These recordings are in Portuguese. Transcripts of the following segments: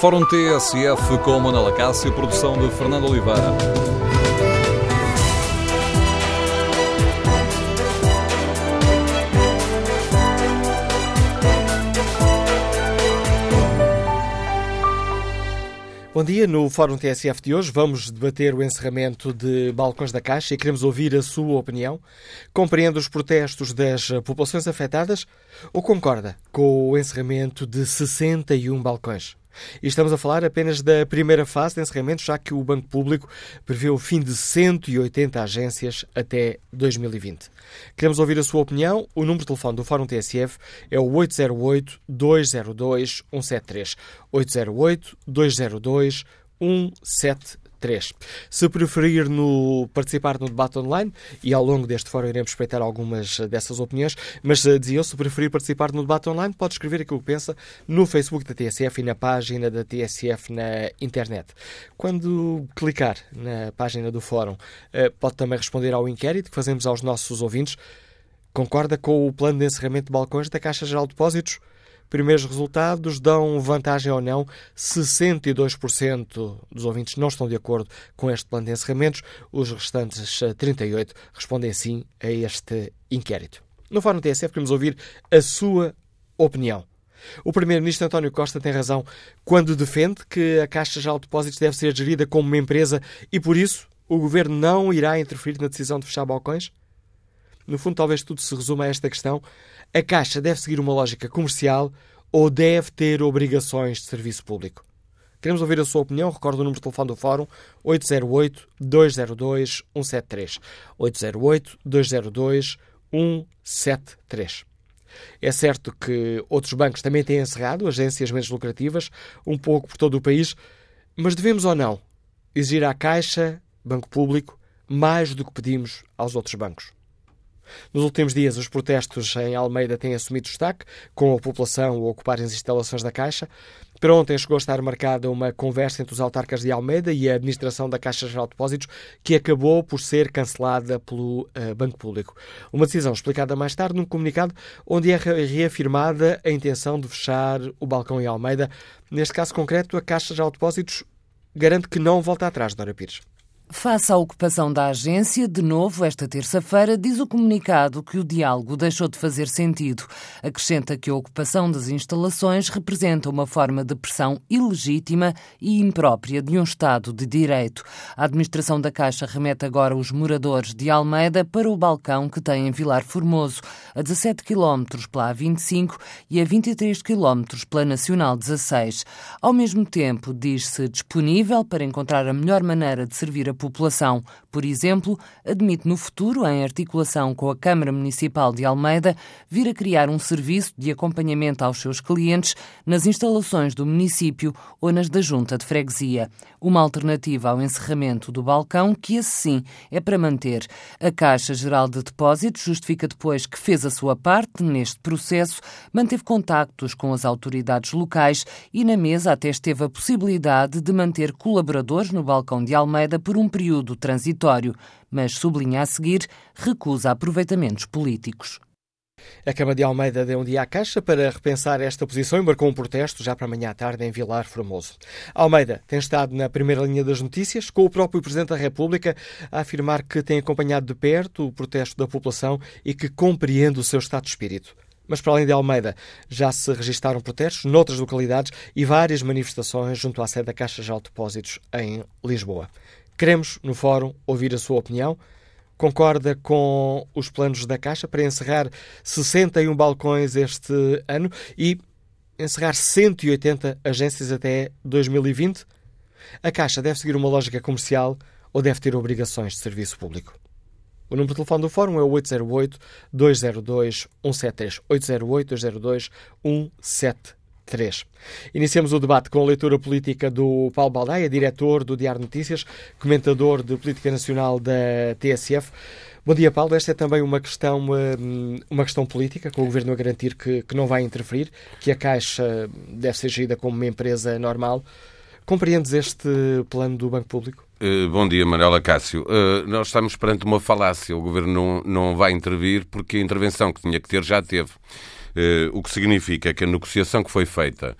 Fórum TSF com Manuela Cássio, produção de Fernando Oliveira. Bom dia, no Fórum TSF de hoje vamos debater o encerramento de balcões da Caixa e queremos ouvir a sua opinião. Compreende os protestos das populações afetadas ou concorda com o encerramento de 61 balcões? E estamos a falar apenas da primeira fase de encerramento, já que o Banco Público prevê o fim de 180 agências até 2020. Queremos ouvir a sua opinião. O número de telefone do Fórum TSF é o 808-202-173. 808-202-173. 3. Se preferir no, participar no debate online, e ao longo deste fórum iremos respeitar algumas dessas opiniões, mas eh, dizia eu, se preferir participar no debate online, pode escrever aquilo que pensa no Facebook da TSF e na página da TSF na internet. Quando clicar na página do fórum, eh, pode também responder ao inquérito que fazemos aos nossos ouvintes. Concorda com o plano de encerramento de balcões da Caixa Geral de Depósitos? Primeiros resultados dão vantagem ou não. 62% dos ouvintes não estão de acordo com este plano de encerramentos. Os restantes 38% respondem sim a este inquérito. No Fórum TSF queremos ouvir a sua opinião. O Primeiro-Ministro António Costa tem razão quando defende que a Caixa Geral de Depósitos deve ser gerida como uma empresa e, por isso, o Governo não irá interferir na decisão de fechar balcões? No fundo, talvez tudo se resuma a esta questão. A Caixa deve seguir uma lógica comercial ou deve ter obrigações de serviço público? Queremos ouvir a sua opinião. Recordo o número de telefone do Fórum 808-202-173. 808-202-173. É certo que outros bancos também têm encerrado agências menos lucrativas, um pouco por todo o país, mas devemos ou não exigir à Caixa, Banco Público, mais do que pedimos aos outros bancos? Nos últimos dias, os protestos em Almeida têm assumido destaque, com a população a ocupar as instalações da Caixa. Para ontem chegou a estar marcada uma conversa entre os autarcas de Almeida e a administração da Caixa Geral de Depósitos, que acabou por ser cancelada pelo uh, Banco Público. Uma decisão explicada mais tarde num comunicado onde é reafirmada a intenção de fechar o balcão em Almeida. Neste caso concreto, a Caixa Geral de Depósitos garante que não volta atrás, Dora Pires. Face à ocupação da agência, de novo, esta terça-feira, diz o comunicado que o diálogo deixou de fazer sentido. Acrescenta que a ocupação das instalações representa uma forma de pressão ilegítima e imprópria de um Estado de Direito. A administração da Caixa remete agora os moradores de Almeida para o balcão que tem em Vilar Formoso, a 17 km pela A25 e a 23 km pela Nacional 16. Ao mesmo tempo, diz-se disponível para encontrar a melhor maneira de servir a população. Por exemplo, admite no futuro, em articulação com a Câmara Municipal de Almeida, vir a criar um serviço de acompanhamento aos seus clientes nas instalações do município ou nas da Junta de Freguesia. Uma alternativa ao encerramento do balcão, que esse sim é para manter. A Caixa Geral de Depósitos justifica depois que fez a sua parte neste processo, manteve contactos com as autoridades locais e na mesa até esteve a possibilidade de manter colaboradores no balcão de Almeida por um período transitório, mas sublinha a seguir recusa aproveitamentos políticos. A Câmara de Almeida deu um dia à Caixa para repensar esta posição e marcou um protesto já para amanhã à tarde em Vilar Formoso. Almeida tem estado na primeira linha das notícias, com o próprio Presidente da República a afirmar que tem acompanhado de perto o protesto da população e que compreende o seu estado de espírito. Mas para além de Almeida, já se registaram protestos noutras localidades e várias manifestações junto à sede da Caixa de Depósitos em Lisboa. Queremos, no fórum, ouvir a sua opinião. Concorda com os planos da Caixa para encerrar 61 balcões este ano e encerrar 180 agências até 2020? A Caixa deve seguir uma lógica comercial ou deve ter obrigações de serviço público? O número de telefone do Fórum é o 808-202-173. 808-202-173. 3. Iniciamos o debate com a leitura política do Paulo Baldaia, diretor do Diário Notícias, comentador de política nacional da TSF. Bom dia, Paulo. Esta é também uma questão, hum, uma questão política, com o Governo a garantir que, que não vai interferir, que a Caixa deve ser gerida como uma empresa normal. Compreendes este plano do Banco Público? Uh, bom dia, Manuela Cássio. Uh, nós estamos perante uma falácia. O Governo não, não vai intervir porque a intervenção que tinha que ter já teve. O que significa que a negociação que foi feita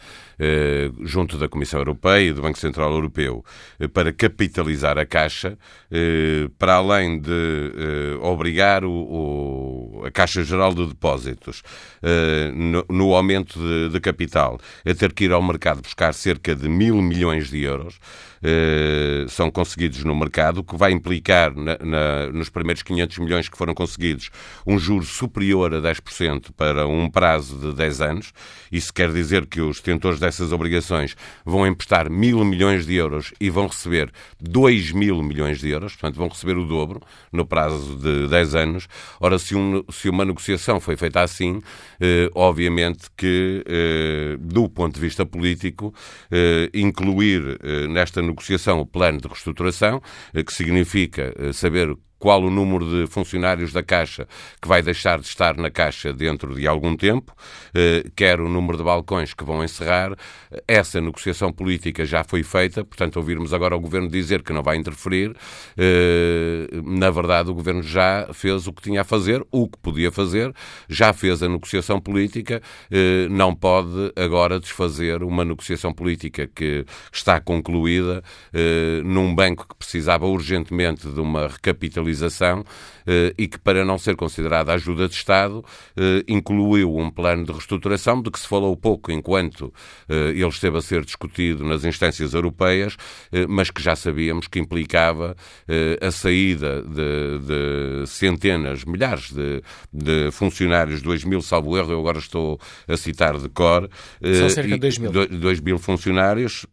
junto da Comissão Europeia e do Banco Central Europeu para capitalizar a Caixa, para além de obrigar o, a Caixa Geral de Depósitos no, aumento de, de capital a ter que ir ao mercado buscar cerca de mil milhões de euros, eh, são conseguidos no mercado, o que vai implicar na, na, nos primeiros 500 milhões que foram conseguidos um juro superior a 10% para um prazo de 10 anos. Isso quer dizer que os detentores dessas obrigações vão emprestar mil milhões de euros e vão receber 2 mil milhões de euros, portanto vão receber o dobro no prazo de 10 anos. Ora, se, um, se uma negociação foi feita assim, eh, obviamente que, eh, do ponto de vista político, eh, incluir eh, nesta negociação o plano de reestruturação, eh, que significa eh, saber qual o número de funcionários da Caixa que vai deixar de estar na Caixa dentro de algum tempo, eh, quer o número de balcões que vão encerrar. Essa negociação política já foi feita, portanto, ouvirmos agora o Governo dizer que não vai interferir, eh, na verdade, o Governo já fez o que tinha a fazer, o que podia fazer, já fez a negociação política, eh, não pode agora desfazer uma negociação política que está concluída num banco que precisava urgentemente de uma recapitalização eh, e que, para não ser considerada ajuda de Estado, eh, incluiu um plano de reestruturação de que se falou pouco enquanto eh, ele esteve a ser discutido nas instâncias europeias, mas que já sabíamos que implicava a saída de, de centenas, milhares de, de, funcionários, 2 mil, salvo erro, eu agora estou a citar de cor. São cerca de 2 mil. 2 mil funcionários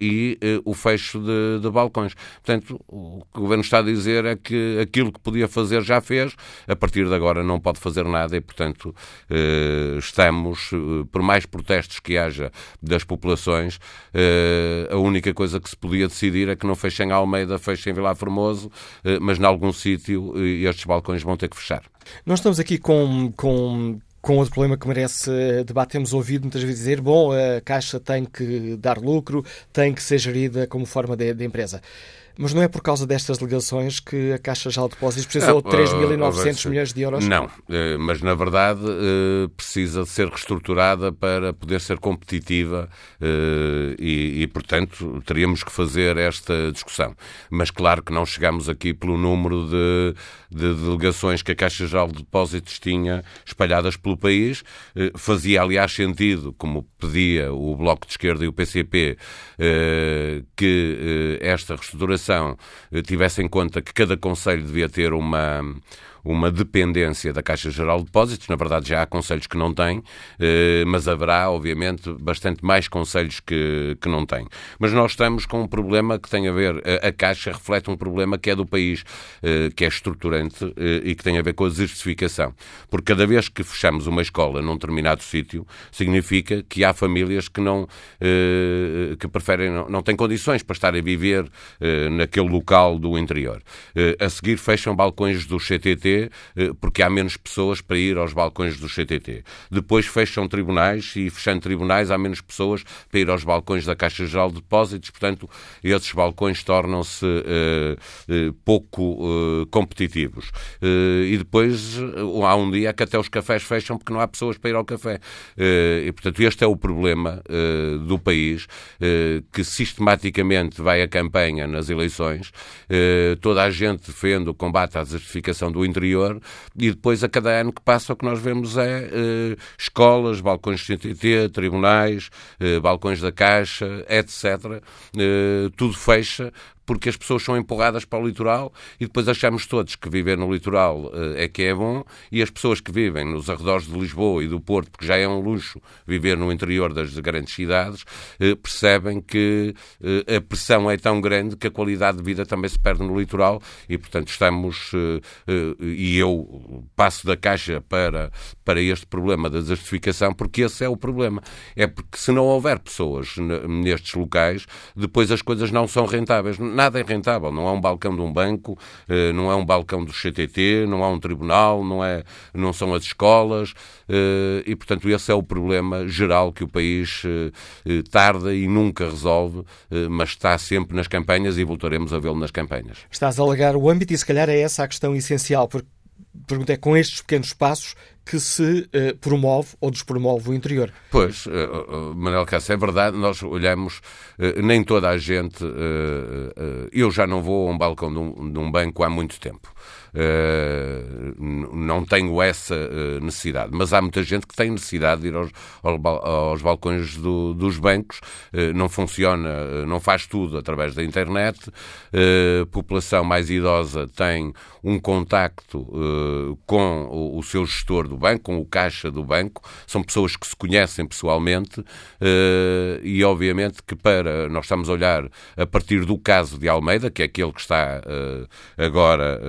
e o fecho de, de balcões. Portanto, o que o Governo está a dizer é que aquilo que podia fazer já fez, a partir de agora não pode fazer nada e, portanto, eh, estamos, eh, por mais protestos que haja das populações, eh, a única coisa que se podia decidir é que não fechem Almeida, fechem Vila Formoso, mas em algum sítio estes balcões vão ter que fechar. Nós estamos aqui com, com com outro problema que merece debate. Temos ouvido muitas vezes dizer: bom, a Caixa tem que dar lucro, tem que ser gerida como forma de, de empresa. Mas não é por causa destas ligações que a Caixa já de Depósitos precisou de 3.900 milhões de euros? Não, eh, mas na verdade eh, precisa de ser reestruturada para poder ser competitiva eh, e, e, portanto, teríamos que fazer esta discussão. Mas claro que não chegamos aqui pelo número de, de delegações que a Caixa Geral de Depósitos tinha espalhadas pelo país. Fazia, aliás, sentido, como pedia o Bloco de Esquerda e o PCP, que esta reestruturação eh, tivesse em conta que cada Conselho devia ter uma, uma dependência da Caixa Geral de Depósitos. Na verdade, já há conselhos que não têm, eh, mas haverá, obviamente, bastante mais conselhos que, que não têm. Mas nós estamos com um problema que tem a ver, a Caixa reflete um problema que é do país, eh, que é estruturante eh, e que tem a ver com a desertificação. Porque cada vez que fechamos uma escola num determinado sítio, significa que há famílias que não, que preferem, não, têm condições para estar a viver naquele local do interior. A seguir fecham balcões do CTT eh, porque há menos pessoas para ir aos balcões do CTT. Depois fecham tribunais e, fechando tribunais, há menos pessoas para ir aos balcões da Caixa Geral de Depósitos, portanto, esses balcões tornam-se uh, uh, pouco uh, competitivos. e depois há um dia que até os cafés fecham porque não há pessoas para ir ao café. e, portanto, este é o problema do país, que sistematicamente vai a campanha nas eleições, toda a gente defende o combate à desertificação do interior anterior, e depois, a cada ano que passa, o que nós vemos é eh, escolas, balcões de CTT, tribunais, eh, balcões da Caixa, etc. Eh, tudo fecha porque as pessoas são empurradas para o litoral e depois achamos todos que viver no litoral uh, é que é bom e as pessoas que vivem nos arredores de Lisboa e do Porto, porque já é um luxo viver no interior das grandes cidades, uh, percebem que uh, a pressão é tão grande que a qualidade de vida também se perde no litoral e, portanto, estamos. e eu passo da caixa para, para este problema da desertificação, porque esse é o problema. É porque se não houver pessoas nestes locais, depois as coisas não são rentáveis nada é rentável. Não há um balcão de um banco, eh, não é um balcão do CTT, não há um tribunal, não, é, não são as escolas. Eh, e, portanto, esse é o problema geral que o país eh, tarda e nunca resolve, mas está sempre nas campanhas e voltaremos a vê-lo nas campanhas. Estás a alegar o âmbito e, se calhar, é essa a questão essencial, porque pergunta é com estes pequenos passos que se uh, promove ou despromove o interior. Pois, uh, Manuel Cássio, é verdade, nós olhamos, uh, nem toda a gente. eu já não vou a um balcão de um, de um banco há muito tempo. Uh, não tenho essa uh, necessidade. Mas há muita gente que tem necessidade de ir aos, aos balcões do, dos bancos. Uh, não funciona, não faz tudo através da internet. A população mais idosa tem um contacto com o, o, seu gestor do banco, com o caixa do banco. São pessoas que se conhecem pessoalmente e, obviamente, que para. Nós estamos a olhar a partir do caso de Almeida, que é aquele que está agora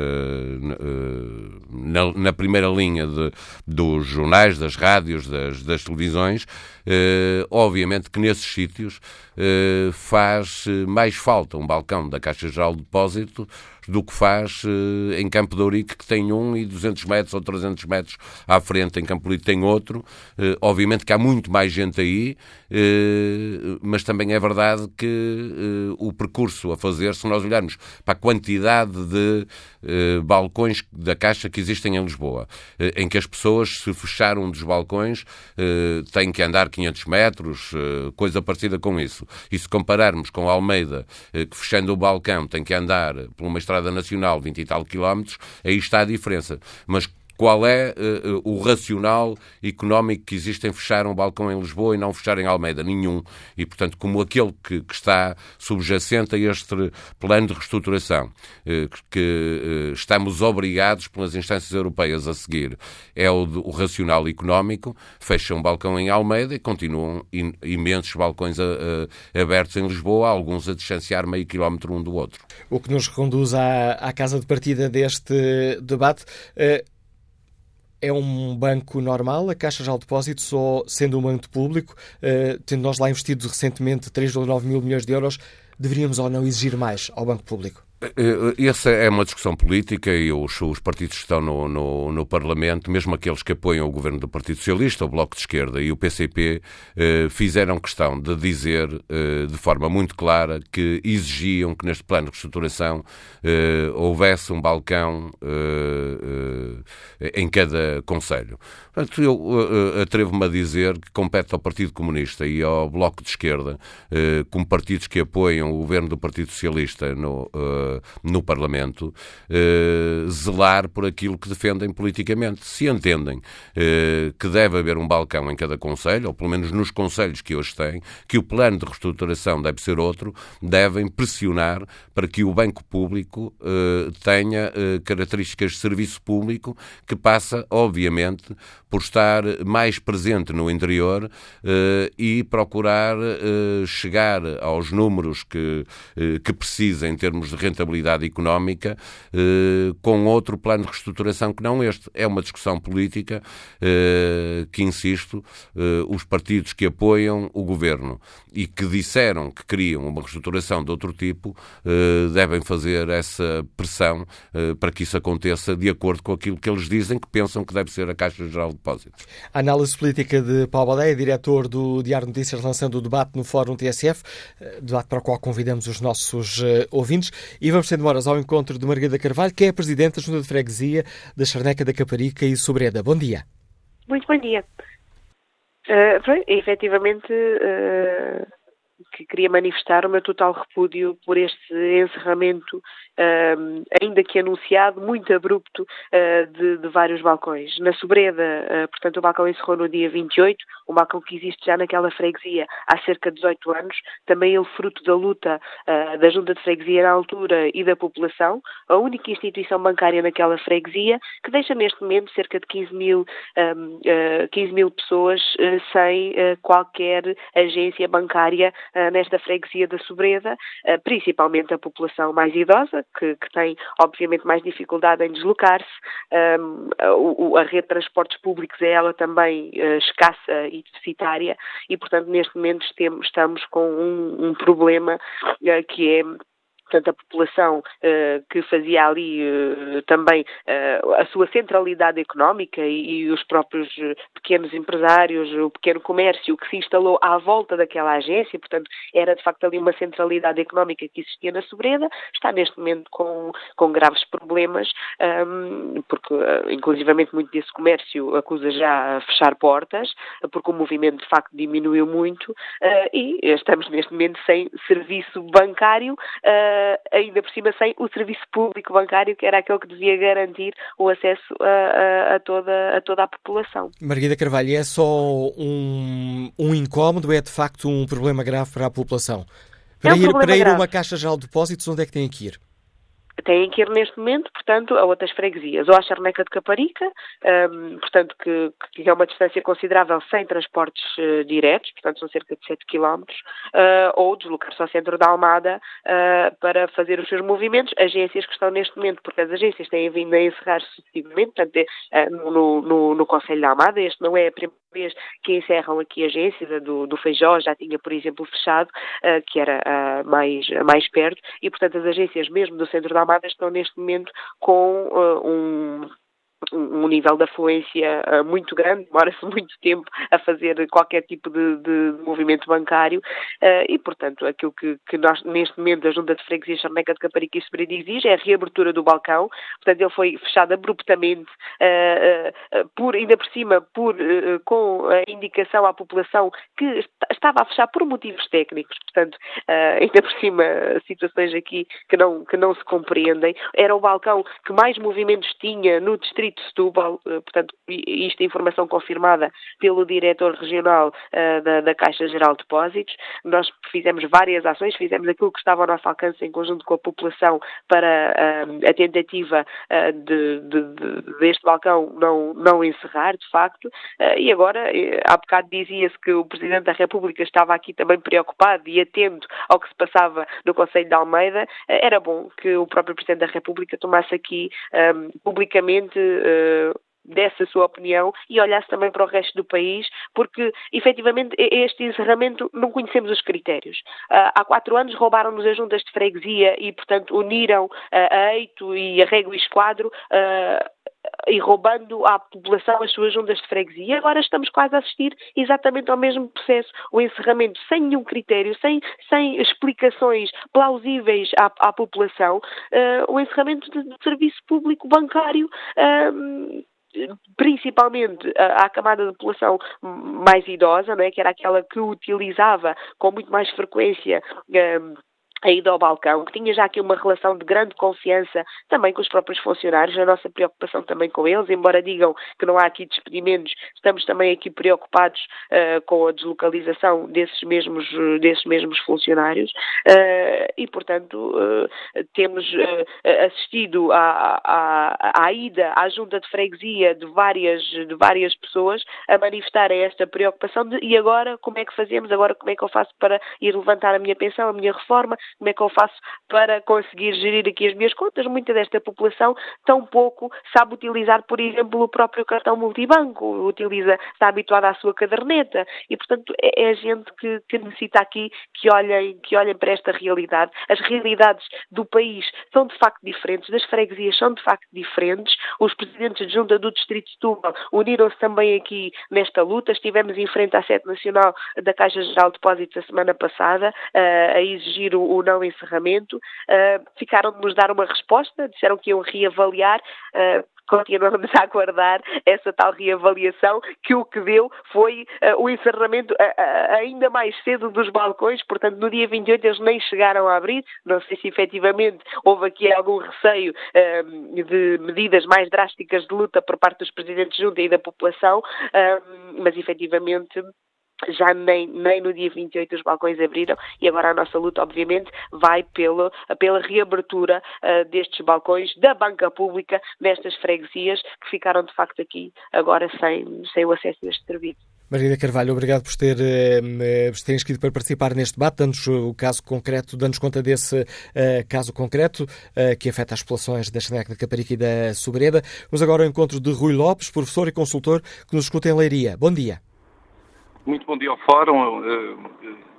na, na primeira linha de, dos jornais, das rádios, das, das televisões, eh, obviamente que nesses sítios eh, faz mais falta um balcão da Caixa Geral de Depósito do que faz eh, em Campo de Ourique, que tem um e 200 metros ou 300 metros à frente, em Campo Lido tem outro. Eh, obviamente que há muito mais gente aí, eh, mas também é verdade que o percurso a fazer, se nós olharmos para a quantidade de balcões da Caixa que existem em Lisboa, em que as pessoas, se fechar um dos balcões, têm que andar 500 metros, coisa parecida com isso. E se compararmos com Almeida, que fechando o balcão tem que andar por uma Estrada Nacional, 20 e tal quilómetros, aí está a diferença. Mas qual é uh, o racional económico que existe em fechar um balcão em Lisboa e não fechar em Almeida? Nenhum. E, portanto, como aquele que, que está subjacente a este plano de reestruturação, uh, que uh, estamos obrigados pelas instâncias europeias a seguir, é o, o racional económico, fecha um balcão em Almeida e continuam in, imensos balcões abertos em Lisboa, alguns a distanciar meio quilómetro um do outro. O que nos conduz à, à casa de partida deste debate é um banco normal, a Caixa de Depósitos, ou sendo um banco público, uh, tendo nós lá investido recentemente 3,9 mil milhões de euros, deveríamos ou não exigir mais ao banco público? Eh, eh, essa é uma discussão política e os, os partidos que estão no, no, no, Parlamento, mesmo aqueles que apoiam o governo do Partido Socialista, o Bloco de Esquerda e o PCP, eh, fizeram questão de dizer eh, de forma muito clara que exigiam que neste plano de reestruturação eh, houvesse um balcão eh, em cada Conselho. Portanto, eu atrevo-me a dizer que compete ao Partido Comunista e ao Bloco de Esquerda, como partidos que apoiam o governo do Partido Socialista no no Parlamento, eh, zelar por aquilo que defendem politicamente. Se entendem eh, que deve haver um balcão em cada Conselho, ou pelo menos nos Conselhos que hoje têm, que o plano de reestruturação deve ser outro, devem pressionar para que o Banco Público eh, tenha características de serviço público que passa, obviamente, por estar mais presente no interior e procurar chegar aos números que, que precisa em termos de rentabilidade rentabilidade económica eh, com outro plano de reestruturação que não este. É uma discussão política eh, que, insisto, eh, os partidos que apoiam o governo e que disseram que queriam uma reestruturação de outro tipo devem fazer essa pressão para que isso aconteça de acordo com aquilo que eles dizem que pensam que deve ser a Caixa Geral de Depósitos. A análise política de Paulo Badeia, diretor do Diário Notícias, lançando o debate no Fórum TSF, debate para o qual convidamos os nossos ouvintes. E vamos sem demoras ao encontro de Margarida Carvalho, que é a Presidente da Junta de Freguesia da Charneca da Caparica e Sobreda. Bom dia. Muito bom dia. Uh, efetivamente, uh, que queria manifestar o meu total repúdio por este encerramento uh, ainda que anunciado, muito abrupto uh, de, de, vários balcões. Na Sobreda, uh, portanto, o balcão encerrou no dia 28, um balcão que existe já naquela freguesia há cerca de 18 anos, também ele fruto da luta ah, da Junta de Freguesia na altura e da população, a única instituição bancária naquela freguesia, que deixa neste momento cerca de 15 mil, um, 15 mil pessoas sem qualquer agência bancária nesta freguesia da Sobreda, principalmente a população mais idosa, que, que tem, obviamente, mais dificuldade em deslocar-se. A, rede de transportes públicos é ela também uh, escassa e deficitária e, portanto, neste momento estamos com um, um problema uh, que é portanto, a população que fazia ali também a sua centralidade económica e, e os próprios pequenos empresários, o pequeno comércio que se instalou à volta daquela agência, portanto, era de facto ali uma centralidade económica que existia na Sobreda, está neste momento com, com graves problemas, um, porque inclusivamente muito desse comércio acusa já a fechar portas, porque o movimento de facto diminuiu muito uh, e estamos neste momento sem serviço bancário, uh, ainda por cima sem o serviço público bancário, que era aquele que devia garantir o acesso a, a, a toda, a toda a população. Margarida Carvalho, é só um, um incómodo, é de facto um problema grave para a população? Para, é um ir, para ir a uma caixa geral de depósitos, onde é que tem que ir? Têm que ir neste momento, portanto, a outras freguesias, ou à Charneca de Caparica, um, portanto, que, que, é uma distância considerável sem transportes uh, diretos, portanto, são cerca de 7 km, uh, ou deslocar-se ao centro da Almada uh, para fazer os seus movimentos. Agências que estão neste momento, porque as agências têm vindo a encerrar sucessivamente, portanto, é, no, no, no Conselho da Almada, este não é a primeira que encerram aqui a agência do, do Feijó, já tinha, por exemplo, fechado, uh, que era uh, mais, mais perto, e, portanto, as agências mesmo do centro da Almada estão neste momento com uh, um um nível de afluência uh, muito grande, demora-se muito tempo a fazer qualquer tipo de, de movimento bancário uh, e, portanto, aquilo que, que, nós, neste momento, a Junta de Freguesia Charneca de Caparica e exige é a reabertura do balcão, portanto, ele foi fechado abruptamente, uh, por, ainda por cima, por, com a indicação à população que estava a fechar por motivos técnicos, portanto, ainda por cima, situações aqui que não, que não se compreendem. Era o balcão que mais movimentos tinha no distrito Distrito de Setúbal, eh, portanto, isto é informação confirmada pelo diretor regional uh, da, da, Caixa Geral de Depósitos. Nós fizemos várias ações, fizemos aquilo que estava ao nosso alcance em conjunto com a população para uh, a tentativa uh, de, de, de, deste balcão não, não encerrar, de facto, e agora, há bocado dizia-se que o Presidente da República estava aqui também preocupado e atento ao que se passava no Conselho de Almeida, era bom que o próprio Presidente da República tomasse aqui um, publicamente uh, desse a sua opinião e olhasse também para o resto do país, porque efetivamente este encerramento não conhecemos os critérios. Uh, há quatro anos roubaram-nos as juntas de freguesia e, portanto, uniram uh, a Eito e a Rego e Esquadro. E roubando à população as suas juntas de freguesia. E agora estamos quase a assistir exatamente ao mesmo processo, o encerramento sem nenhum critério, sem, sem explicações plausíveis à, à população, uh, o encerramento de, de, serviço público bancário. Uh, principalmente à camada da população mais idosa, né, que era aquela que utilizava com muito mais frequência um, a ida ao balcão, que tinha já aqui uma relação de grande confiança também com os próprios funcionários, a nossa preocupação também com eles, embora digam que não há aqui despedimentos, estamos também aqui preocupados uh, com a deslocalização desses mesmos, desses mesmos funcionários uh, e, portanto, uh, temos assistido à, à, à, ida à junta de freguesia de várias, de várias pessoas a manifestarem esta preocupação de e agora como é que fazemos, agora como é que eu faço para ir levantar a minha pensão, a minha reforma, como é que eu faço para conseguir gerir aqui as minhas contas? Muita desta população tão pouco sabe utilizar, por exemplo, o próprio cartão multibanco, utiliza, está habituada à sua caderneta e, portanto, é, é a gente que, que necessita aqui que olhem, que olhem para esta realidade. As realidades do país são de facto diferentes, das freguesias são de facto diferentes. Os presidentes de junta do Distrito de Setúbal uniram-se também aqui nesta luta. Estivemos em frente à sede nacional da Caixa Geral de Depósitos a semana passada uh, a exigir o, o não encerramento, uh, ficaram de nos dar uma resposta, disseram que iam reavaliar. Uh, continuamos a aguardar essa tal reavaliação que o que deu foi uh, o encerramento ainda mais cedo dos balcões, portanto no dia 28 eles nem chegaram a abrir, não sei se efetivamente houve aqui algum receio de medidas mais drásticas de luta por parte dos presidentes junta e da população, mas efetivamente já nem, nem no dia 28 os balcões abriram e agora a nossa luta, obviamente, vai pelo, pela reabertura uh, destes balcões da banca pública nestas freguesias que ficaram de facto aqui agora sem, sem o acesso a este serviço. Margarida Carvalho, obrigado por ter, eh, por ter inscrito para participar neste debate, dando-nos o caso concreto, dando-nos conta desse uh, caso concreto uh, que afeta as populações da Xaneca da Caparica e da Sobreda. Vamos agora ao encontro de Rui Lopes, professor e consultor que nos escuta em Leiria. Bom dia. Muito bom dia ao Fórum.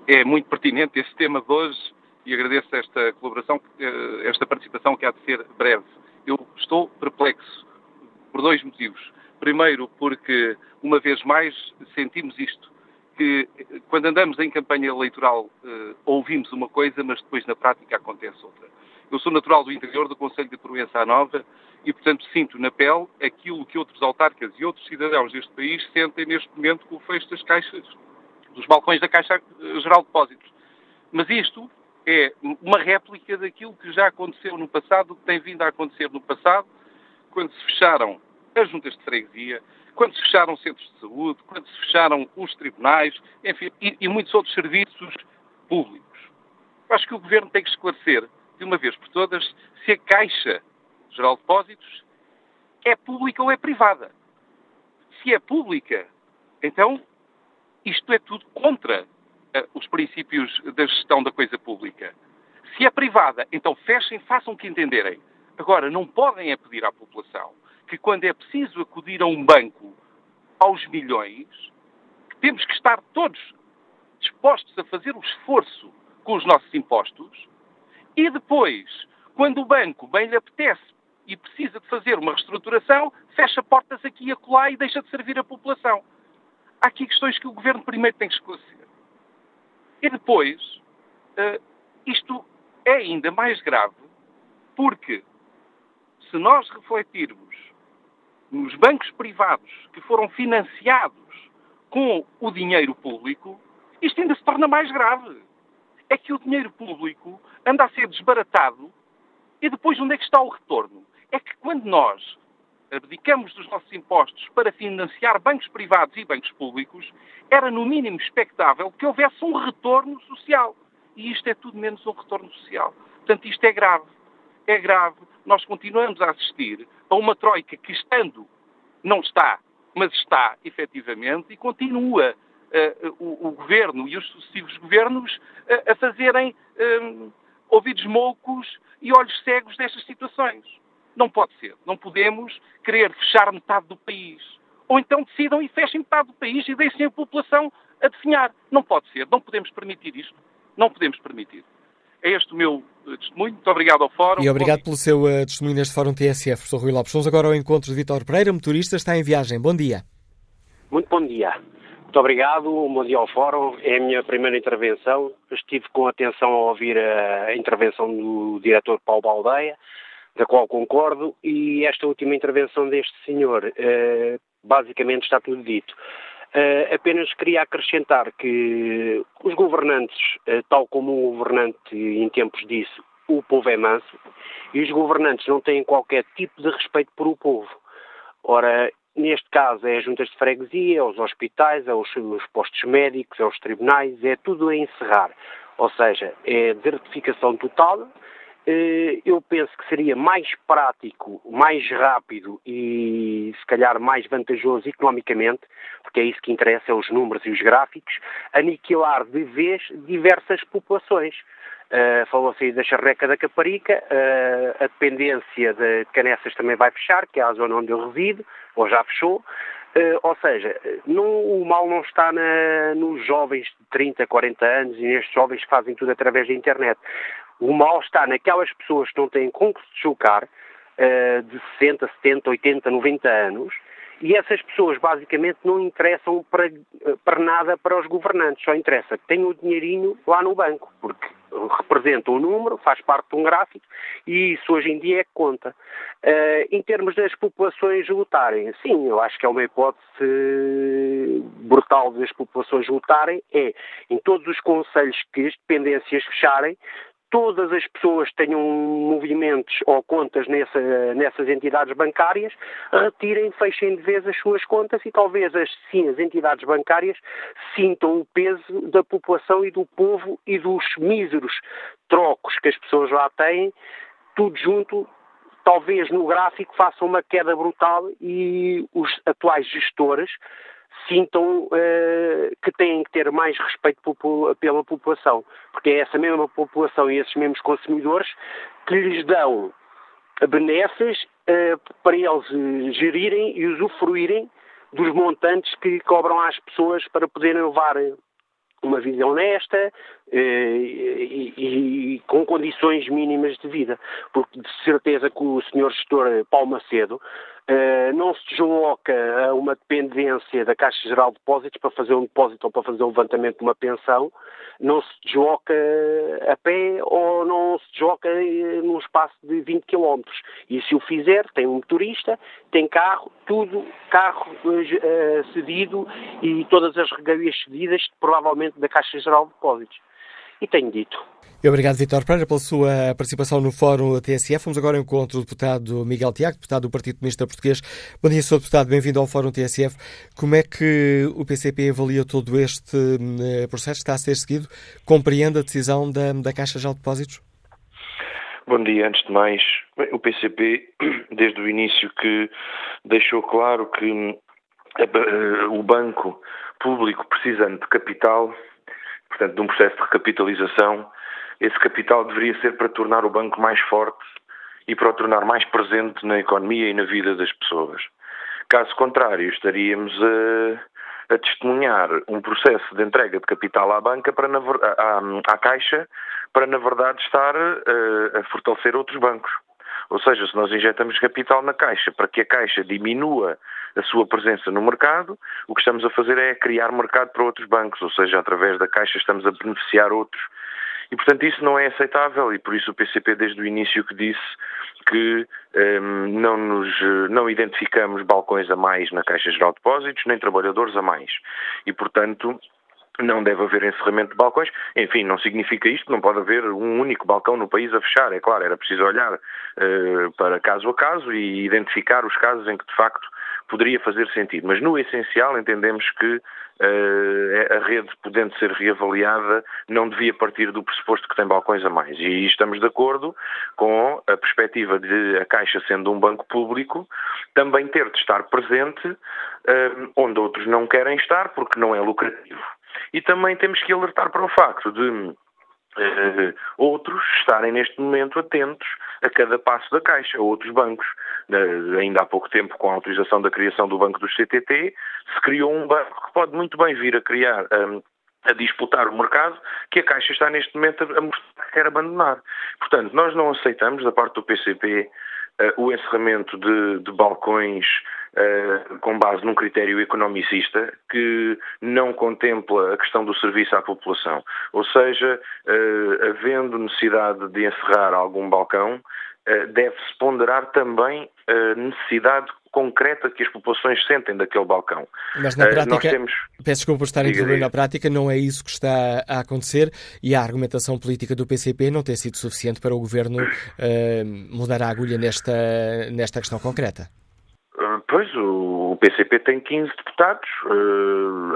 Eh, é muito pertinente esse tema de hoje e agradeço esta colaboração, eh, esta participação que há de ser breve. Eu estou perplexo por dois motivos. Primeiro, porque, uma vez mais, sentimos isto, que quando andamos em campanha eleitoral ouvimos uma coisa, mas depois na prática acontece outra. Eu sou natural do interior do Conselho de Provença Nova e, portanto, sinto na pele aquilo que outros autarcas e outros cidadãos deste país sentem neste momento com o fecho das caixas, dos balcões da Caixa Geral de Depósitos. Mas isto é uma réplica daquilo que já aconteceu no passado, que tem vindo a acontecer no passado, quando se fecharam as juntas de freguesia, quando se fecharam centros de saúde, quando se fecharam os tribunais, enfim, e, e muitos outros serviços públicos. Acho que o Governo tem que esclarecer, de uma vez por todas, se a Caixa Geral de Depósitos é pública ou é privada. Se é pública, então isto é tudo contra uh, os princípios da gestão da coisa pública. Se é privada, então fechem, façam o que entenderem. Agora, não podem é pedir à população que quando é preciso acudir a um banco aos milhões, que temos que estar todos dispostos a fazer o esforço com os nossos impostos e depois, quando o banco bem lhe apetece e precisa de fazer uma reestruturação, fecha portas aqui e acolá e deixa de servir a população. Há aqui questões que o Governo primeiro tem que esclarecer. E depois, uh, isto é ainda mais grave porque se nós refletirmos nos bancos privados que foram financiados com o dinheiro público, isto ainda se torna mais grave. É que o dinheiro público anda a ser desbaratado e depois onde é que está o retorno? É que quando nós abdicamos dos nossos impostos para financiar bancos privados e bancos públicos, era no mínimo expectável que houvesse um retorno social. E isto é tudo menos um retorno social. Portanto, isto é grave. É grave. Nós continuamos a assistir a uma troika que, estando, não está, mas está efetivamente, e continua o, o, governo e os sucessivos governos uh, a fazerem uh, ouvidos moucos e olhos cegos destas situações. Não pode ser. Não podemos querer fechar metade do país. Ou então decidam e fechem metade do país e deixem a população a definhar. Não pode ser. Não podemos permitir isto. Não podemos permitir. É este o meu eh, testemunho. Muito obrigado ao Fórum. E obrigado pelo seu uh, testemunho neste Fórum TSF, professor Rui Lopes. Vamos agora ao encontro de Vitor Pereira, motorista, está em viagem. Bom dia. Muito bom dia. Muito obrigado, bom dia ao Fórum. É a minha primeira intervenção. Estive com atenção a ouvir a intervenção do diretor Paulo Baldeia, da qual concordo, e esta última intervenção deste senhor, eh, basicamente está tudo dito. Uh, apenas queria acrescentar que os governantes, uh, tal como o governante em tempos disse, o povo é manso, e os governantes não têm qualquer tipo de respeito por o povo. Ora, neste caso é as juntas de freguesia, é os hospitais, é os, os postos médicos, é os tribunais, é tudo a encerrar. Ou seja, é desertificação total, eh, eu penso que seria mais prático, mais rápido e se calhar mais vantajoso economicamente, porque é isso que interessa, os números e os gráficos, aniquilar de vez diversas populações. Uh, Falou-se aí da charreca da Caparica, uh, a dependência de Canessas também vai fechar, que é a zona onde eu resido, ou já fechou. Uh, ou seja, não, o mal não está na, nos jovens de 30, 40 anos e nestes jovens que fazem tudo através da internet. O mal está naquelas pessoas que não têm com que se deslocar, uh, de 60, 70, 80, 90 anos, e essas pessoas basicamente não interessam para, eh, para nada para os governantes, só interessa que tenham o dinheirinho lá no banco, porque representam um número, faz parte de um gráfico e isso hoje em dia é que conta. Uh, em termos das populações lutarem, sim, eu acho que é uma hipótese brutal das populações lutarem, é em todos os conselhos que as dependências fecharem, todas as pessoas tenham movimentos ou contas nessa, nessas entidades bancárias, retirem, fechem de vez as suas contas e talvez assim as entidades bancárias sintam o peso da população e do povo e dos míseros trocos que as pessoas lá têm, tudo junto, talvez no gráfico faça uma queda brutal e os atuais gestores sintam uh, que têm que ter mais respeito pela população, porque é essa mesma população e esses mesmos consumidores que lhes dão benesses uh, para eles gerirem e usufruírem dos montantes que cobram às pessoas para poderem levar uma vida honesta e, e, e, com condições mínimas de vida. Porque de certeza que o senhor gestor Paulo Macedo Uh, não se desloca a uma dependência da Caixa Geral de Depósitos para fazer um depósito ou para fazer um levantamento de uma pensão, não se desloca a pé ou não se desloca uh, num espaço de 20 km. E se o fizer, tem um motorista, tem carro, tudo carro uh, cedido e todas as regalias cedidas, provavelmente da Caixa Geral de Depósitos. E tenho dito. Obrigado, Vitor Pereira, pela sua participação no Fórum TSF. Vamos agora ao encontro do deputado Miguel Tiago, deputado do Partido Comunista Português. Bom dia, Sr. Deputado, bem-vindo ao Fórum TSF. Como é que o PCP avalia todo este eh, processo que está a ser seguido? Compreende a decisão da, da Caixa de Depósitos? Bom dia, antes de mais, o PCP, desde o início, que deixou claro que eh, o banco público precisando de capital, portanto, de um processo de recapitalização, esse capital deveria ser para tornar o banco mais forte e para o tornar mais presente na economia e na vida das pessoas. Caso contrário, estaríamos a, a testemunhar um processo de entrega de capital à banca, para na, à, à Caixa, para na verdade estar a, a fortalecer outros bancos. Ou seja, se nós injetamos capital na Caixa para que a Caixa diminua a sua presença no mercado, o que estamos a fazer é criar mercado para outros bancos, ou seja, através da Caixa estamos a beneficiar outros e, portanto, isso não é aceitável e por isso o PCP desde o início que disse que um, ehm, não, nos, não identificamos balcões a mais na Caixa Geral de Depósitos, nem trabalhadores a mais. E, portanto, não deve haver encerramento de balcões. Enfim, não significa isto, não pode haver um único balcão no país a fechar. É claro, era preciso olhar uh, para caso a caso e identificar os casos em que, de facto, poderia fazer sentido. Mas, no essencial, entendemos que uh, a rede, podendo ser reavaliada, não devia partir do pressuposto que tem balcões a mais. E estamos de acordo com a perspectiva de a Caixa, sendo um banco público, também ter de estar presente uh, onde outros não querem estar, porque não é lucrativo. E também temos que alertar para o facto de Uh, outros estarem neste momento atentos a cada passo da Caixa, outros bancos. Uh, ainda há pouco tempo, com a autorização da criação do Banco do CTT, se criou um banco que pode muito bem vir a criar. Um, a disputar o mercado que a Caixa está neste momento a mostrar que quer abandonar. Portanto, nós não aceitamos, da parte do PCP, o encerramento de, de balcões uh, com base num critério economicista que não contempla a questão do serviço à população. Ou seja, uh, havendo necessidade de encerrar algum balcão, deve-se ponderar também a necessidade concreta que as populações sentem daquele balcão. Mas na prática, temos... peço desculpa por estar a intervir, na prática não é isso que está a acontecer e a argumentação política do PCP não tem sido suficiente para o Governo uh, mudar a agulha nesta, nesta questão concreta. Pois, o PCP tem 15 deputados,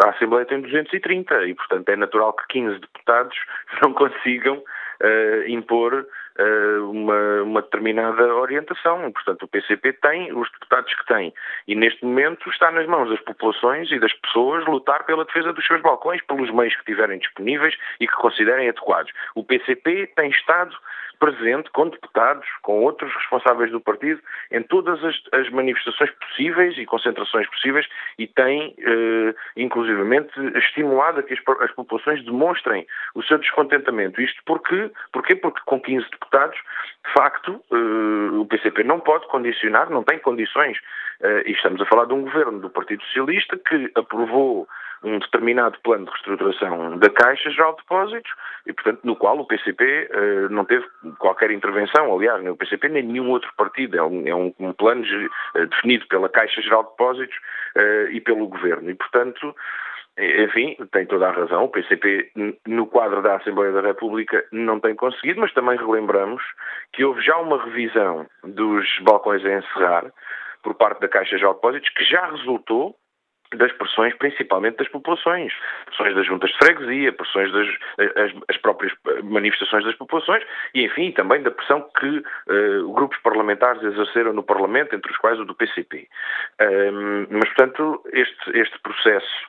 a Assembleia tem 230 e, portanto, é natural que 15 deputados não consigam impor eh, uma, uma, determinada orientação. Portanto, o PCP tem os deputados que tem. E neste momento está nas mãos das populações e das pessoas lutar pela defesa dos seus balcões, pelos meios que tiverem disponíveis e que considerem adequados. O PCP tem estado presente com deputados, com outros responsáveis do partido, em todas as, as manifestações possíveis e concentrações possíveis e tem, eh, inclusivamente, estimulado a que as, as, populações demonstrem o seu descontentamento. Isto porque, porquê? Porque com 15 deputados, de facto, eh, o PCP não pode condicionar, não tem condições, eh, e estamos a falar de um governo do Partido Socialista que aprovou um determinado plano de reestruturação da Caixa Geral de Depósitos e, portanto, no qual o PCP uh, eh, não teve qualquer intervenção, aliás, nem o PCP nem nenhum outro partido. É um, é um, um plano uh, definido pela Caixa Geral de Depósitos uh, e pelo Governo. E, portanto, enfim, tem toda a razão. O PCP, no quadro da Assembleia da República, não tem conseguido, mas também relembramos que houve já uma revisão dos balcões a encerrar por parte da Caixa de Depósitos que já resultou das pressões, principalmente das populações, pressões das juntas de freguesia, pressões das as, as próprias manifestações das populações e, enfim, também da pressão que uh, grupos parlamentares exerceram no Parlamento, entre os quais o do PCP. Um, mas, portanto, este, este processo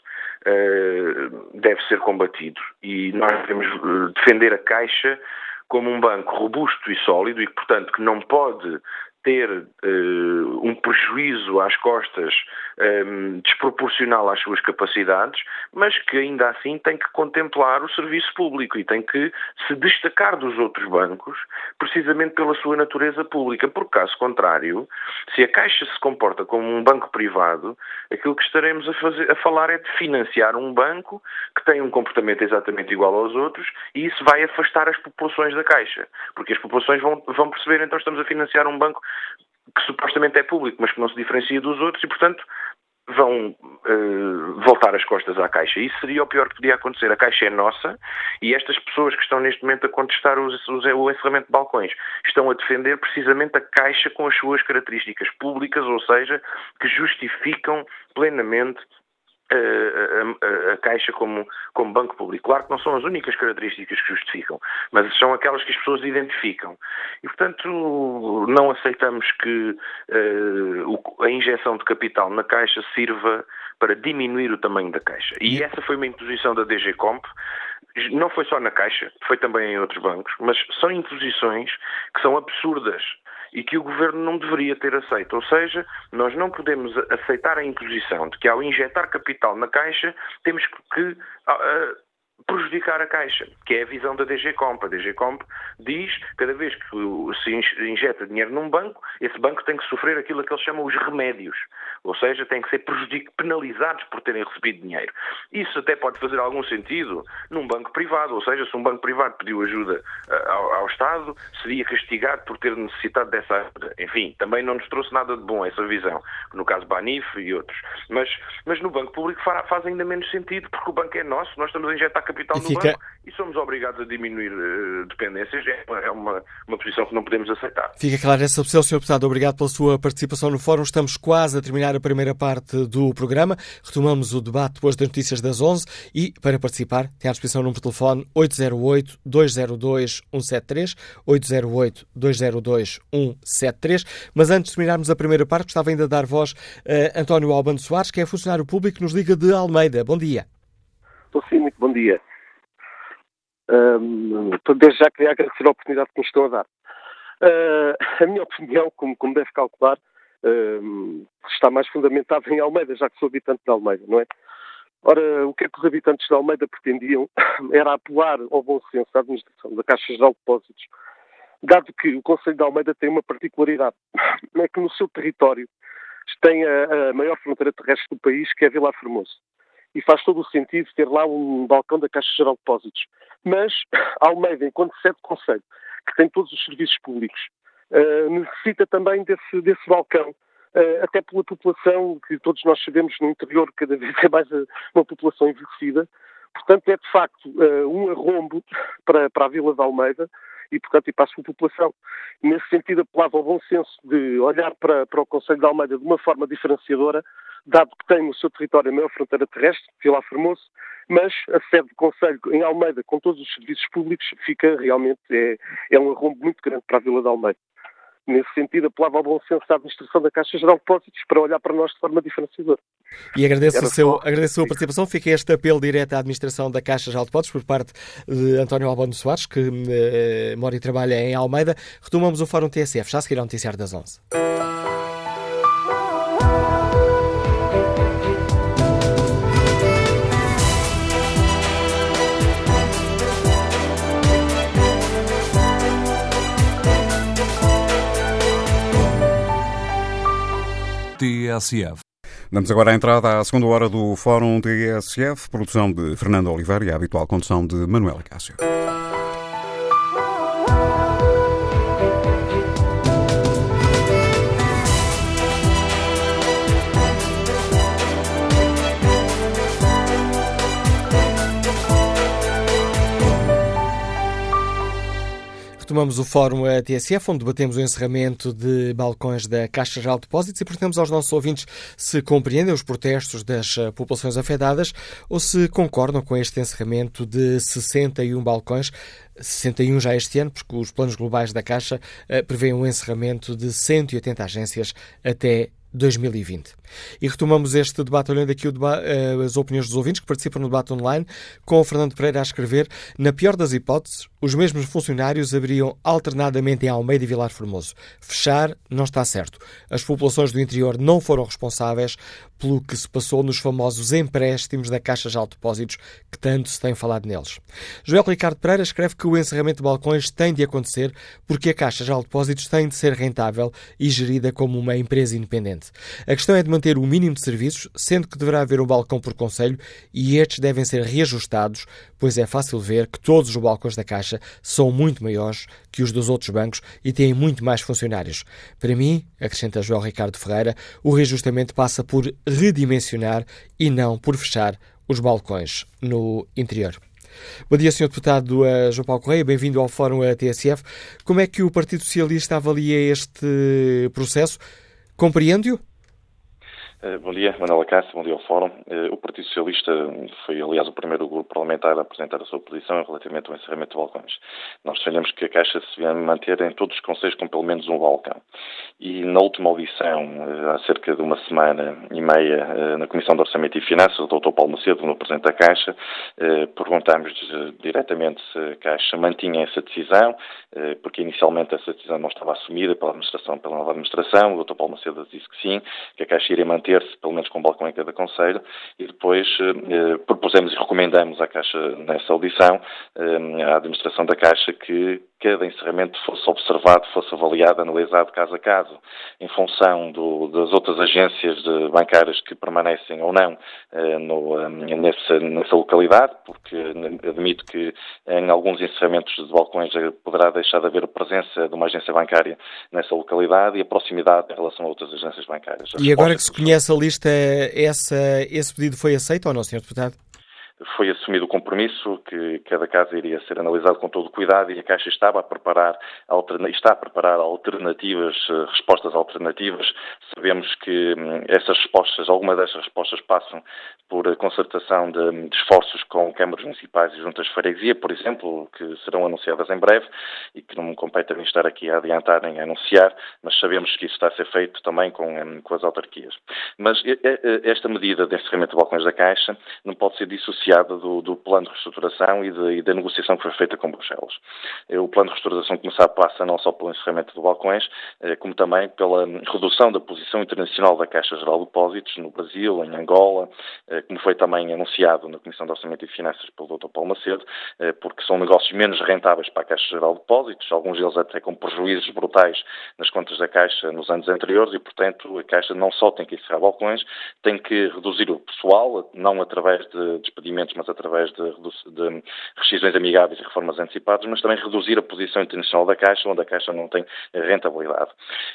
uh, deve ser combatido e nós devemos defender a Caixa como um banco robusto e sólido e, portanto, que não pode ter uh, um prejuízo às costas um, ehm, desproporcional às suas capacidades, mas que ainda assim tem que contemplar o serviço público e tem que se destacar dos outros bancos precisamente pela sua natureza pública, porque caso contrário, se a Caixa se comporta como um banco privado, aquilo que estaremos a, fazer, a falar é de financiar um banco que tem um comportamento exatamente igual aos outros e isso vai afastar as populações da Caixa, porque as populações vão, vão perceber então estamos a financiar um banco que supostamente é público, mas que não se diferencia dos outros e, portanto, vão uh, voltar as costas à Caixa. Isso seria o pior que podia acontecer. A Caixa é nossa e estas pessoas que estão neste momento a contestar os, os, o encerramento de balcões estão a defender precisamente a Caixa com as suas características públicas, ou seja, que justificam plenamente a, a, a, Caixa como, como banco público. Claro que não são as únicas características que justificam, mas são aquelas que as pessoas identificam. E, portanto, não aceitamos que uh, a injeção de capital na Caixa sirva para diminuir o tamanho da Caixa. E essa foi uma imposição da DG Comp. Não foi só na Caixa, foi também em outros bancos, mas são imposições que são absurdas e que o governo não deveria ter aceito. Ou seja, nós não podemos aceitar a imposição de que ao injetar capital na Caixa temos que uh, prejudicar a Caixa, que é a visão da DG Comp. A DG Comp diz que cada vez que se injeta dinheiro num banco, esse banco tem que sofrer aquilo que eles chamam os remédios, ou seja, tem que ser penalizados por terem recebido dinheiro. Isso até pode fazer algum sentido num banco privado, ou seja, se um banco privado pediu ajuda uh, ao, ao, Estado, seria castigado por ter necessitado dessa ajuda. Enfim, também não nos trouxe nada de bom essa visão, no caso Banif e outros. Mas, mas no banco público faz ainda menos sentido, porque o banco é nosso, nós estamos a injetar capital no fica... banco e somos obrigados a diminuir uh, dependências. É, é uma, uma posição que não podemos aceitar. Fica clara essa opção, Sr. Deputado. Obrigado pela sua participação no fórum. Estamos quase a terminar a primeira parte do programa. Retomamos o debate depois das notícias das 11 e, para participar, tem à disposição o número de telefone 808-202-173, 808-202-173. Mas antes de terminarmos a primeira parte, gostava ainda de dar voz a António Albano Soares, que é funcionário público que nos liga de Almeida. Bom dia. Estou sim, muito bom dia. Um, desde já queria agradecer a oportunidade que me estão a dar. Uh, a minha opinião, como, como deve calcular, uh, está mais fundamentada em Almeida, já que sou habitante de Almeida, não é? Ora, o que é que os habitantes de Almeida pretendiam era apelar ao bom senso da administração da Caixa Geral de Depósitos, dado que o Conselho de Almeida tem uma particularidade, é que no seu território tem a, a maior fronteira terrestre do país, que é Vila Formoso e faz todo o sentido ter lá um balcão da Caixa Geral de Depósitos. Mas Almeida, enquanto sede de conselho, que tem todos os serviços públicos, uh, necessita também desse, desse balcão, uh, até pela população, que todos nós sabemos no interior cada vez é mais uma população envelhecida. Portanto, é de facto uh, um arrombo para, para a Vila de Almeida e, portanto, e para a sua população. Nesse sentido, apelava ao bom senso de olhar para, para o Conselho de Almeida de uma forma diferenciadora, dado que tem no seu território a maior fronteira terrestre, Vila Formoso, mas a sede do Conselho em Almeida, com todos os serviços públicos, fica realmente, é, é um arrombo muito grande para a Vila de Almeida. Nesse sentido, apelava ao bom senso da administração da Caixa Geral de Depósitos para olhar para nós de forma diferenciadora. E agradeço, o seu, agradeço a sua participação. Fica este apelo direto à administração da Caixa Geral de Depósitos por parte de António Albano Soares, que eh, mora e trabalha em Almeida. Retomamos o Fórum TSF, já a seguir ao noticiário das 11. TSF. Damos agora a entrada à segunda hora do Fórum TSF, produção de Fernando Oliveira e a habitual condução de Manuela Cássio. Retomamos o fórum TSF, onde debatemos o encerramento de balcões da Caixa Geral de Depósitos e perguntamos aos nossos ouvintes se compreendem os protestos das eh, populações afetadas ou se concordam com este encerramento de 61 balcões. 61 já este ano, porque os planos globais da Caixa uh, prevêem um encerramento de 180 agências até 2020. E retomamos este debate olhando aqui deba uh, as opiniões dos ouvintes que participam no debate online, com o Fernando Pereira a escrever: Na pior das hipóteses, os mesmos funcionários abriam alternadamente em Almeida e Vilar Formoso. Fechar não está certo. As populações do interior não foram responsáveis pelo que se passou nos famosos empréstimos da Caixa de Depósitos, que tanto se tem falado neles. Joel Ricardo Pereira escreve que o encerramento de balcões tem de acontecer porque a Caixa de Depósitos tem de ser rentável e gerida como uma empresa independente. A questão é de manter o mínimo de serviços, sendo que deverá haver um balcão por conselho e estes devem ser reajustados, pois é fácil ver que todos os balcões da Caixa são muito maiores que os dos outros bancos e têm muito mais funcionários. Para mim, acrescenta João Ricardo Ferreira, o reajustamento passa por redimensionar e não por fechar os balcões no interior. Bom dia, Sr. Deputado uh, João Paulo Correia, bem-vindo ao Fórum TSF. Como é que o Partido Socialista avalia este processo? Compreende-o? Eh, bom dia, Manuela Cássio, bom dia ao Fórum. Eh, o Partido Socialista foi, aliás, o primeiro grupo parlamentar a apresentar a sua posição relativamente ao encerramento de balcões. Nós defendemos que a Caixa se venha manter em todos os conselhos com pelo menos um balcão. E na última audição, eh, há cerca de uma semana e meia, na Comissão de Orçamento e Finanças, o Dr. Paulo Macedo, no Presidente da Caixa, perguntámos diretamente se a Caixa mantinha essa decisão, porque inicialmente essa decisão não estava assumida pela administração, pela nova administração. O Dr. Paulo Macedo disse que sim, que a Caixa iria manter pelo menos com um balcão em cada Conselho, e depois eh, propusemos e recomendamos à Caixa, nessa audição, eh, à Administração da Caixa, que cada encerramento fosse observado, fosse avaliado, analisado caso a caso, em função do, das outras agências bancárias que permanecem ou não eh, no, eh, nessa, nessa, localidade, porque admito que em alguns encerramentos de balcões poderá deixar de haver presença de uma agência bancária nessa localidade e a proximidade em relação a outras agências bancárias. e agora que se conhece a lista, essa, esse pedido foi aceito ou não, Sr. Deputado? Foi assumido o compromisso que cada caso iria ser analisado com todo o cuidado e a Caixa estava a preparar, está a preparar alternativas, eh, respostas alternativas. Sabemos que hum, essas respostas, alguma dessas respostas passam por a concertação de, de esforços com câmaras municipais e juntas de freguesia, por exemplo, que serão anunciadas em breve e que não me compete a mim estar aqui a adiantar nem a anunciar, mas sabemos que isso está a ser feito também com, com as autarquias. Mas esta medida de encerramento de balcões da Caixa não pode ser dissociada do, do, plano de reestruturação e, de, e, da negociação que foi feita com Bruxelas. Eh, o plano de reestruturação começar passa não só pelo encerramento de balcões, eh, como também pela redução da posição internacional da Caixa Geral de Depósitos no Brasil, em Angola, eh, como foi também anunciado na Comissão de Orçamento e Finanças pelo Dr. Paulo Macedo, porque são negócios menos rentáveis para a Caixa Geral de Depósitos, alguns deles até com prejuízos brutais nas contas da Caixa nos anos anteriores e, portanto, a Caixa não só tem que encerrar balcões, tem que reduzir o pessoal, não através de despedimentos mas através de, de rescisões amigáveis e reformas antecipadas, mas também reduzir a posição internacional da Caixa, onde a Caixa não tem rentabilidade.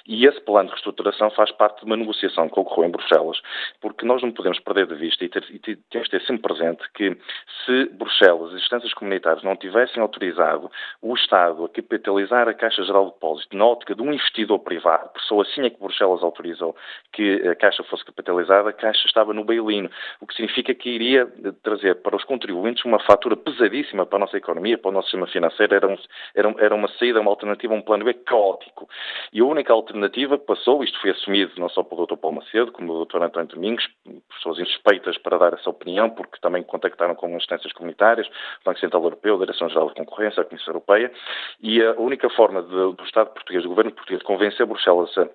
E esse plano de reestruturação faz parte de uma negociação que ocorreu em Bruxelas, porque nós não podemos perder de vista e, ter, e temos de ter sempre presente que se Bruxelas, as instâncias comunitárias, não tivessem autorizado o Estado a capitalizar a Caixa Geral de Depósito na ótica de um investidor privado, só assim é que Bruxelas autorizou que a Caixa fosse capitalizada, a Caixa estava no bailino, o que significa que iria trazer para os contribuintes uma fatura pesadíssima para a nossa economia, para o nosso sistema financeiro, era, um, era, era uma saída, uma alternativa, um plano B caótico. E a única alternativa passou, isto foi assumido não só pelo Dr. Paulo Macedo, como pelo Dr. António Domingos, pessoas insuspeitas para dar essa opinião, porque também contactaram com instâncias comunitárias, Banco Central Europeu, Direção-Geral de Concorrência, a Comissão Europeia, e a única forma de, do Estado português, do governo português, convencer Bruxelas a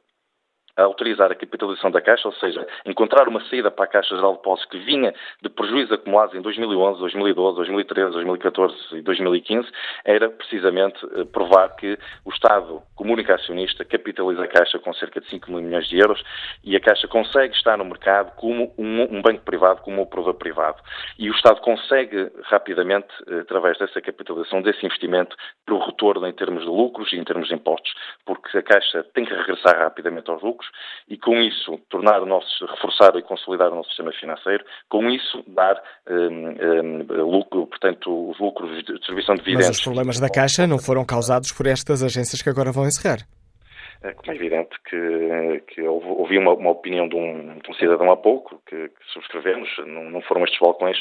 autorizar a capitalização da Caixa, ou seja, encontrar uma saída para a Caixa Geral de Depósitos que vinha de prejuízos acumulados em 2011, 2012, 2013, 2014 e 2015, era precisamente eh, provar que o Estado, como único acionista, capitaliza a Caixa com cerca de 5 mil milhões de euros e a Caixa consegue estar no mercado como um, banco privado, como um provedor privado. E o Estado consegue rapidamente, eh, através dessa capitalização, desse investimento, para o retorno em termos de lucros e em termos de impostos, porque a Caixa tem que regressar rapidamente aos lucros e com isso tornar o nosso, reforçar e consolidar o nosso sistema financeiro, com isso dar um, um, lucro, portanto, os lucros de distribuição de dividendos. Mas os problemas da Caixa não foram causados por estas agências que agora vão encerrar. É, como é evidente que, que ouvi uma, uma opinião de um, de um, cidadão há pouco, que, que subscrevemos, não, não, foram estes balcões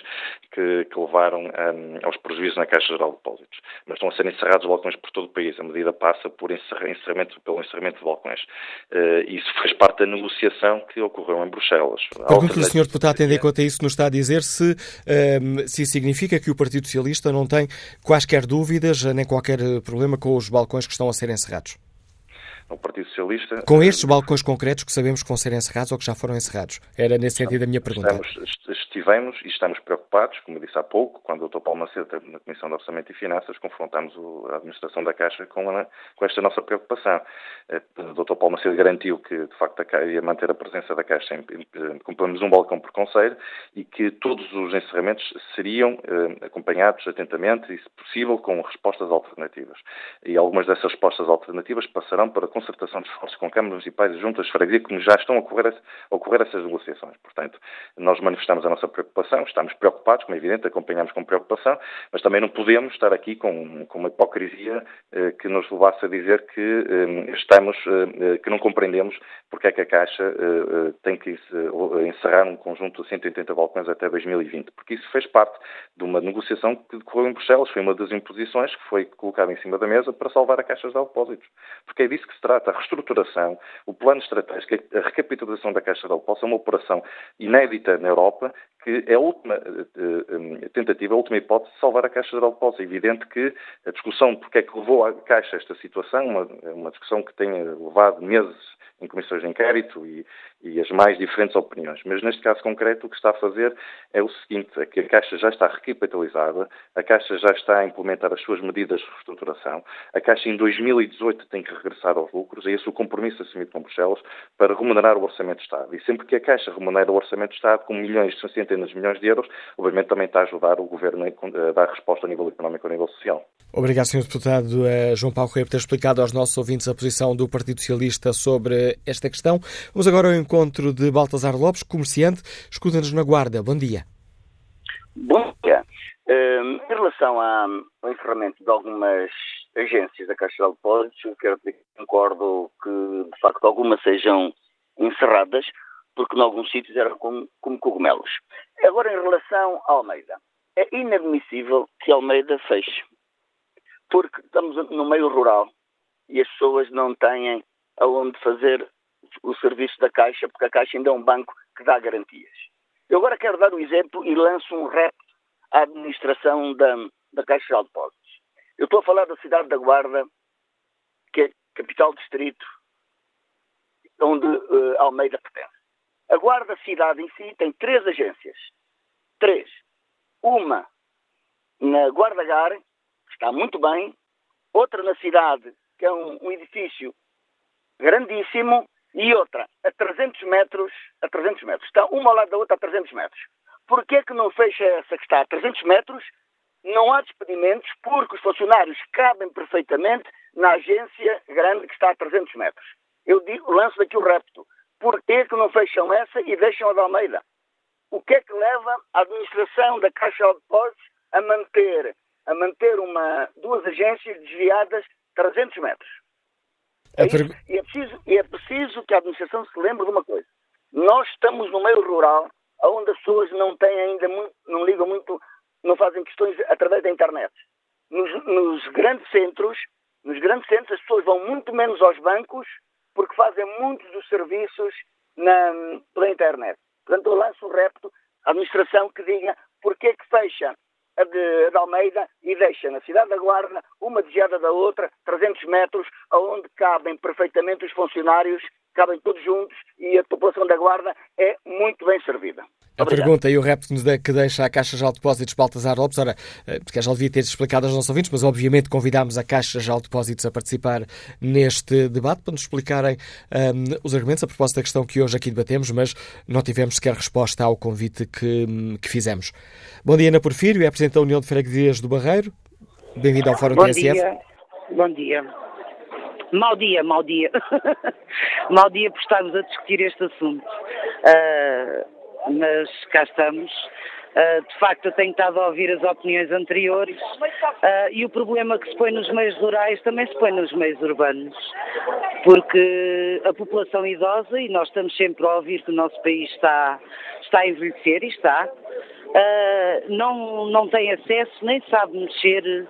que, que levaram um, aos prejuízos na Caixa Geral de Depósitos, mas estão a ser encerrados balcões por todo o país. A medida passa por encerramento, pelo encerramento de balcões. Uh, isso faz parte da negociação que ocorreu em Bruxelas. Pergunto-lhe, o Sr. Deputado, tendo em conta isso, nos está a dizer se, um, se significa que o Partido Socialista não tem quaisquer dúvidas nem qualquer problema com os balcões que estão a ser encerrados ao Partido Socialista. Com estes balcões concretos que sabemos que vão ser encerrados ou que já foram encerrados? Era nesse sentido a minha pergunta. Estamos, estivemos e estamos preocupados, como eu disse há pouco, quando o Dr. Paulo Macedo esteve na Comissão de Orçamento e Finanças, confrontámos a administração da Caixa com, a, com esta nossa preocupação. Eh, o Dr. Paulo Macedo garantiu que, de facto, a Caixa ia manter a presença da Caixa em, pelo menos um balcão por conselho e que todos os encerramentos seriam eh, acompanhados atentamente e, se possível, com respostas alternativas. E algumas dessas respostas alternativas passarão para concertação de esforços com câmaras municipais e juntas de freguesia, como já estão a ocorrer, a ocorrer essas negociações. Portanto, nós manifestamos a nossa preocupação, estamos preocupados, como é evidente, acompanhamos com preocupação, mas também não podemos estar aqui com, com uma hipocrisia eh, que nos levasse a dizer que eh, estamos, eh, que não compreendemos porque é que a Caixa eh, eh, tem que encerrar um conjunto de 180 balcões até 2020, porque isso fez parte de uma negociação que decorreu em Bruxelas, foi uma das imposições que foi colocada em cima da mesa para salvar a Caixa de Depósitos, porque é disso que se trata, a reestruturação, o plano estratégico, a recapitalização da Caixa de Depósitos é uma operação inédita na Europa que é a última uh, tentativa, a última hipótese de salvar a Caixa de Depósitos. É evidente que a discussão porque é que levou a Caixa esta situação, uma, uma discussão que tem levado meses em comissões de inquérito e, e, as mais diferentes opiniões. Mas neste caso concreto o que está a fazer é o seguinte, é que a Caixa já está recapitalizada, a Caixa já está a implementar as suas medidas de reestruturação, a Caixa em 2018 tem que regressar aos lucros, é esse o compromisso assumido com Bruxelas para remunerar o Orçamento de Estado. E sempre que a Caixa remunera o Orçamento de Estado com milhões, centenas de milhões de euros, obviamente também está a ajudar o Governo a dar resposta a nível económico e a nível social. Obrigado, Sr. Deputado eh, João Paulo Correia, por ter explicado aos nossos ouvintes a posição do Partido Socialista sobre esta questão. Vamos agora ao encontro de Baltasar Lopes, comerciante. Escuta-nos na Guarda. Bom dia. Bom dia. Um, em relação ao encerramento de algumas agências da Caixa de Depósitos, quero dizer que concordo que, de facto, algumas sejam encerradas, porque em alguns sítios eram como, como cogumelos. Agora, em relação a Almeida, é inadmissível que Almeida feche, porque estamos no meio rural e as pessoas não têm aonde fazer o serviço da Caixa, porque a Caixa ainda é um banco que dá garantias. Eu agora quero dar um exemplo e lanço um repto à administração da, da Caixa de Depósitos. Eu estou a falar da cidade da Guarda, que é capital distrito, onde uh, Almeida pertence. A Guarda Cidade em si tem três agências. Três. Uma na Guarda Gar, que está muito bem. Outra na cidade, que é um, um edifício grandíssimo. E outra a 300 metros, a 300 metros. Está uma ao lado da outra a 300 metros. Porquê é que não fecha essa que está a 300 metros? Não há despedimentos porque os funcionários cabem perfeitamente na agência grande que está a 300 metros. Eu digo, lanço daqui o repto. Porquê que não fecham essa e deixam a da Almeida? O que é que leva a administração da Caixa de Depósitos a manter, a manter uma, duas agências desviadas 300 metros? É e, é preciso, e é preciso que a administração se lembre de uma coisa. Nós estamos no meio rural, onde as pessoas não têm ainda muito, não ligam muito, não fazem questões através da internet. Nos, nos grandes centros, nos grandes centros as pessoas vão muito menos aos bancos porque fazem muitos dos serviços na, pela internet. Portanto, eu lanço o repto à administração que diga porque é que fecha a de, a de, Almeida e deixa na cidade da Guarda uma desviada da outra, 300 metros, aonde cabem perfeitamente os funcionários, cabem todos juntos e a população da Guarda é muito bem servida. A pergunta e o repto que deixa a Caixa de Depósitos Baltasar Lopes, ora, eh, porque já devia ter explicado aos nossos ouvintes, mas obviamente convidámos a Caixa de Depósitos a participar neste debate para nos explicarem um, ehm, os argumentos a propósito da questão que hoje aqui debatemos, mas não tivemos sequer resposta ao convite que, que fizemos. Bom dia, Ana Porfírio, é Presidente da União de Freguesias do Barreiro. Bem-vindo ao Fórum Bom TSF. Dia. Bom dia. Mau dia, mau dia. mau dia por estarmos a discutir este assunto. Uh, mas cá estamos. Uh, de facto, eu tenho estado a ouvir as opiniões anteriores. Uh, e o problema que se põe nos meios rurais também se põe nos meios urbanos, porque a população idosa, e nós estamos sempre a ouvir que o nosso país está, está a envelhecer, e está, uh, não, não tem acesso nem sabe mexer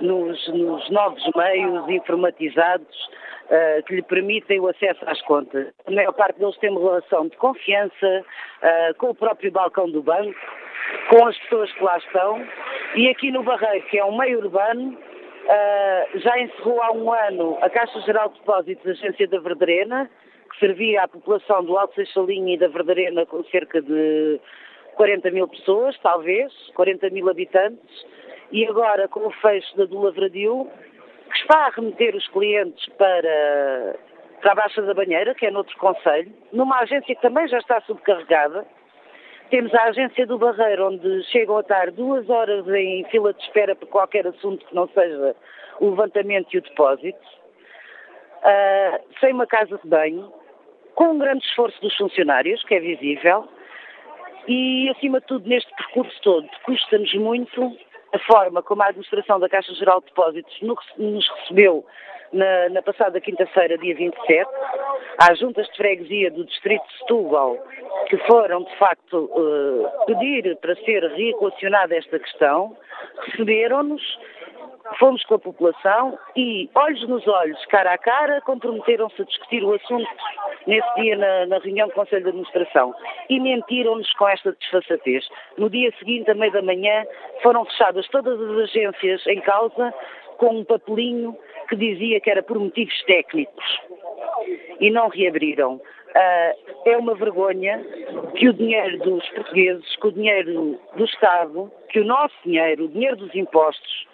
nos, nos novos meios informatizados uh, que lhe permitem o acesso às contas. A maior parte deles tem uma relação de confiança uh, com o próprio balcão do banco, com as pessoas que lá estão. E aqui no Barreiro, que é um meio urbano, uh, já encerrou há um ano a Caixa Geral de Depósitos, Agência da Verdarena, que servia à população do Alto Seixalinha e da Verdarena com cerca de 40 mil pessoas, talvez, 40 mil habitantes, e agora com o fecho da do Lavradio, que está a remeter os clientes para, para a Baixa da Banheira, que é noutro conselho, numa agência que também já está subcarregada. Temos a agência do Barreiro, onde chegam a estar duas horas em fila de espera por qualquer assunto que não seja o levantamento e o depósito, uh, sem uma casa de banho, com um grande esforço dos funcionários, que é visível, e, acima de tudo, neste percurso todo, custa-nos muito a forma como a administração da Caixa Geral de Depósitos nos recebeu na, na passada quinta-feira, dia 27, às juntas de freguesia do Distrito de Setúbal, que foram, de facto, uh, pedir para ser reequacionada esta questão, receberam-nos fomos com a população e, olhos nos olhos, cara a cara, comprometeram-se a discutir o assunto nesse dia na, na, reunião do Conselho de Administração e mentiram-nos com esta desfaçatez. No dia seguinte, à meia da manhã, foram fechadas todas as agências em causa com um papelinho que dizia que era por motivos técnicos e não reabriram. Uh, é uma vergonha que o dinheiro dos portugueses, que o dinheiro do Estado, que o nosso dinheiro, o dinheiro dos impostos,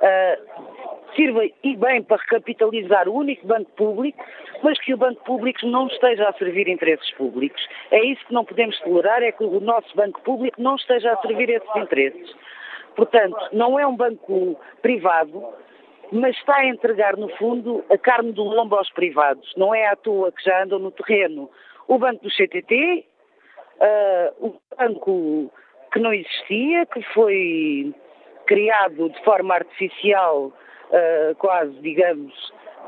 uh, sirva e bem para recapitalizar o único banco público, mas que o banco público não esteja a servir interesses públicos. É isso que não podemos tolerar, é que o nosso banco público não esteja a servir esses interesses. Portanto, não é um banco privado, mas está a entregar, no fundo, a carne do lombo aos privados. Não é à toa que já andam no terreno o banco do CTT, uh, o banco que não existia, que foi criado de forma artificial, uh, quase, digamos,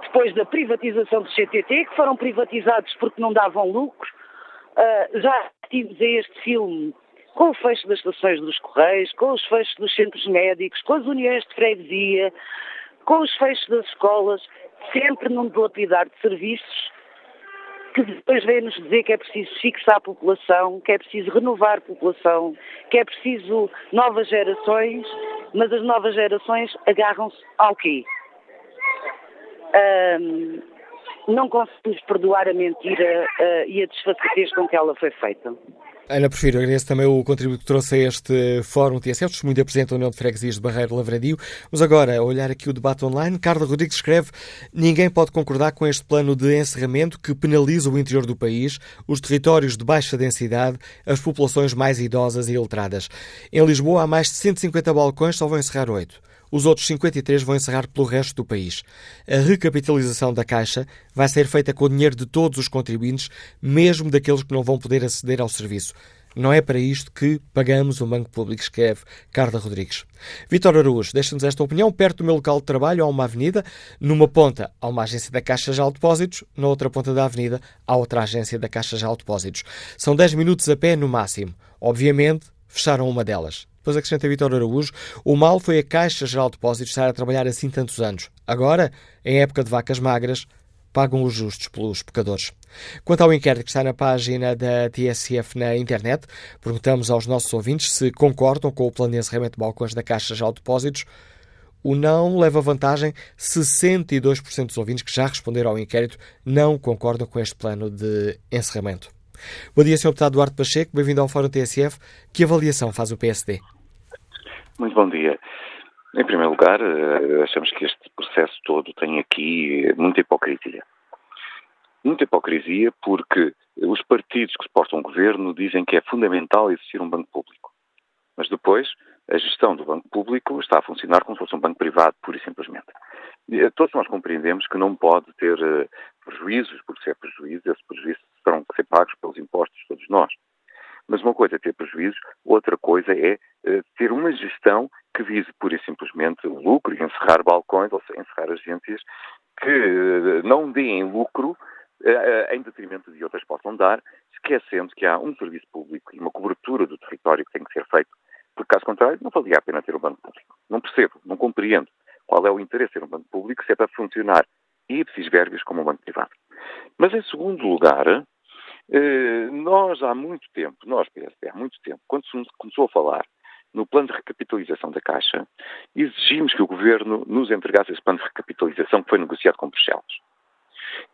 depois da privatização do CTT, que foram privatizados porque não davam lucro. Uh, já tivemos este filme com o fecho das estações dos Correios, com os fechos dos centros médicos, com as uniões de freguesia, com os fechos das escolas, sempre num dilapidar de serviços que depois vem-nos dizer que é preciso fixar a população, que é preciso renovar a população, que é preciso novas gerações, mas as novas gerações agarram-se ao quê? Um, não conseguimos perdoar a mentira uh, e a desfaçatez com que ela foi feita. Ana Prefiro, agradeço também o contributo que trouxe a este Fórum TSF, testemunho da Presidente da União de Freguesias de Barreiro Lavradio. Vamos agora olhar aqui o debate online. Carla Rodrigues escreve ninguém pode concordar com este plano de encerramento que penaliza o interior do país, os territórios de baixa densidade, as populações mais idosas e iletradas. Em Lisboa há mais de 150 balcões, só vão encerrar oito. Os outros 53 vão encerrar pelo resto do país. A recapitalização da Caixa vai ser feita com o dinheiro de todos os contribuintes, mesmo daqueles que não vão poder aceder ao serviço. Não é para isto que pagamos o Banco Público, escreve Carla Rodrigues. Vítor Araújo deixa-nos esta opinião. Perto do meu local de trabalho há uma avenida. Numa ponta há uma agência da Caixa de Depósitos, na outra ponta da avenida há outra agência da Caixa de Depósitos. São 10 minutos a pé no máximo. Obviamente, fecharam uma delas. Depois acrescenta Vitor Araújo, o mal foi a Caixa Geral de Depósitos estar a trabalhar assim tantos anos. Agora, em época de vacas magras, pagam os justos pelos pecadores. Quanto ao inquérito que está na página da TSF na internet, perguntamos aos nossos ouvintes se concordam com o plano de encerramento de balcões da Caixa Geral de Depósitos. O não leva vantagem. 62% dos ouvintes que já responderam ao inquérito não concordam com este plano de encerramento. Bom dia, Sr. Deputado Duarte Pacheco. Bem-vindo ao Fórum TSF. Que avaliação faz o PSD? Muito bom dia. Em primeiro lugar, eh, achamos que este processo todo tem aqui muita hipocrisia. Muita hipocrisia porque os partidos que suportam o governo dizem que é fundamental existir um banco público. Mas depois, a gestão do banco público está a funcionar como se fosse um banco privado, pura e simplesmente. Todos nós compreendemos que não pode ter prejuízos, porque se é prejuízo, esses prejuízos terão que ser pagos pelos impostos de todos nós. Mas uma coisa é ter prejuízos, outra coisa é uh, ter uma gestão que vise pura e simplesmente lucro e encerrar balcões, ou encerrar agências que uh, não deem lucro uh, em detrimento de outras possam dar, esquecendo que há um serviço público e uma cobertura do território que tem que ser feito, porque caso contrário não valia a pena ter um banco público. Não percebo, não compreendo qual é o interesse de ter um banco público se é para funcionar ipsis verbis como um banco privado. Mas em segundo lugar, eh, nós há muito tempo, nós PSP, há muito tempo, quando se começou a falar no plano de recapitalização da Caixa, exigimos que o Governo nos entregasse esse plano de recapitalização que foi negociado com Bruxelas.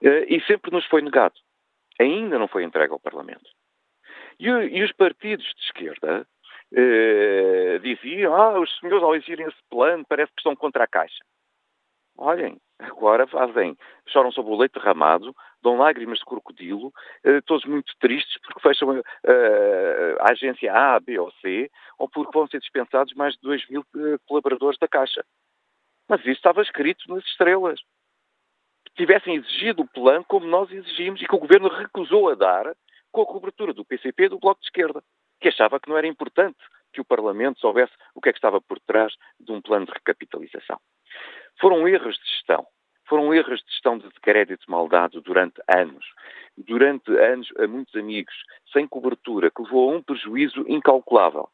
Eh, e sempre nos foi negado. Ainda não foi entregue ao Parlamento. E, e os partidos de esquerda eh, diziam, ah, os senhores ao exigirem esse plano parece que estão contra a Caixa. Olhem, agora fazem, choram sobre o leite derramado, dão lágrimas de crocodilo, eh, todos muito tristes porque fecham eh, a agência A, B ou C, ou porque vão ser dispensados mais de 2 mil eh, colaboradores da Caixa. Mas isso estava escrito nas estrelas. Tivessem exigido o plano como nós exigimos e que o Governo recusou a dar com a cobertura do PCP e do Bloco de Esquerda, que achava que não era importante que o Parlamento soubesse o que é que estava por trás de um plano de recapitalização. Foram erros de gestão. Foram erros de gestão de crédito mal dado durante anos. Durante anos, a muitos amigos, sem cobertura, que levou a um prejuízo incalculável.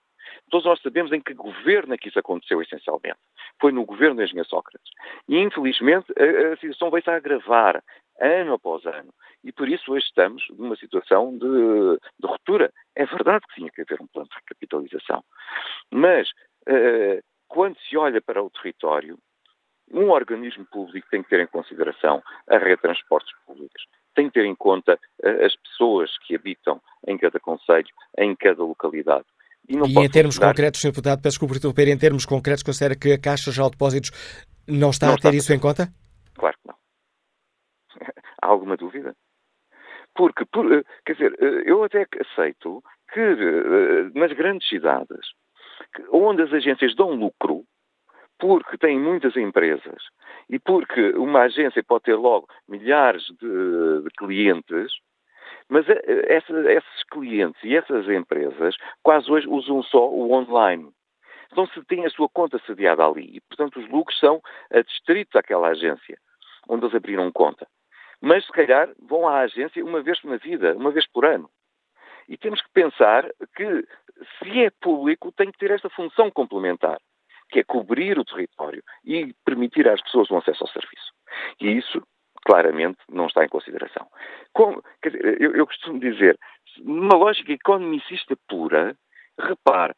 Todos nós sabemos em que governo é que isso aconteceu, essencialmente. Foi no governo da engenheiro Sócrates. E, infelizmente, a, a situação veio-se a agravar ano após ano. E por isso hoje estamos numa situação de, de ruptura. É verdade que tinha que haver um plano de recapitalização. Mas, uh, quando se olha para o território, um organismo público tem que ter em consideração a rede de transportes públicos, tem que ter em conta uh, as pessoas que habitam em cada conselho, em cada localidade. E, e em termos concretos, Sr. Deputado, peço desculpa por interromper, em termos concretos, considera que a Caixa Geral de Depósitos não está não a ter está isso em conta? Claro que não. Há alguma dúvida? Porque, por, eh, quer dizer, eh, eu até aceito que nas grandes cidades, onde as agências dão lucro, porque tem muitas empresas e porque uma agência pode ter logo milhares de, de clientes, mas eh, essa, esses clientes e essas empresas quase hoje usam só o online. Então se tem a sua conta sediada ali e, portanto, os lucros são adstritos àquela agência onde eles abriram conta. Mas, se calhar, vão à agência uma vez na vida, uma vez por ano. E temos que pensar que, se é público, tem que ter esta função complementar que é cobrir o território e permitir às pessoas um acesso ao serviço. E isso, claramente, não está em consideração. Como, dizer, eu, eu, costumo dizer, numa lógica economicista pura, repare,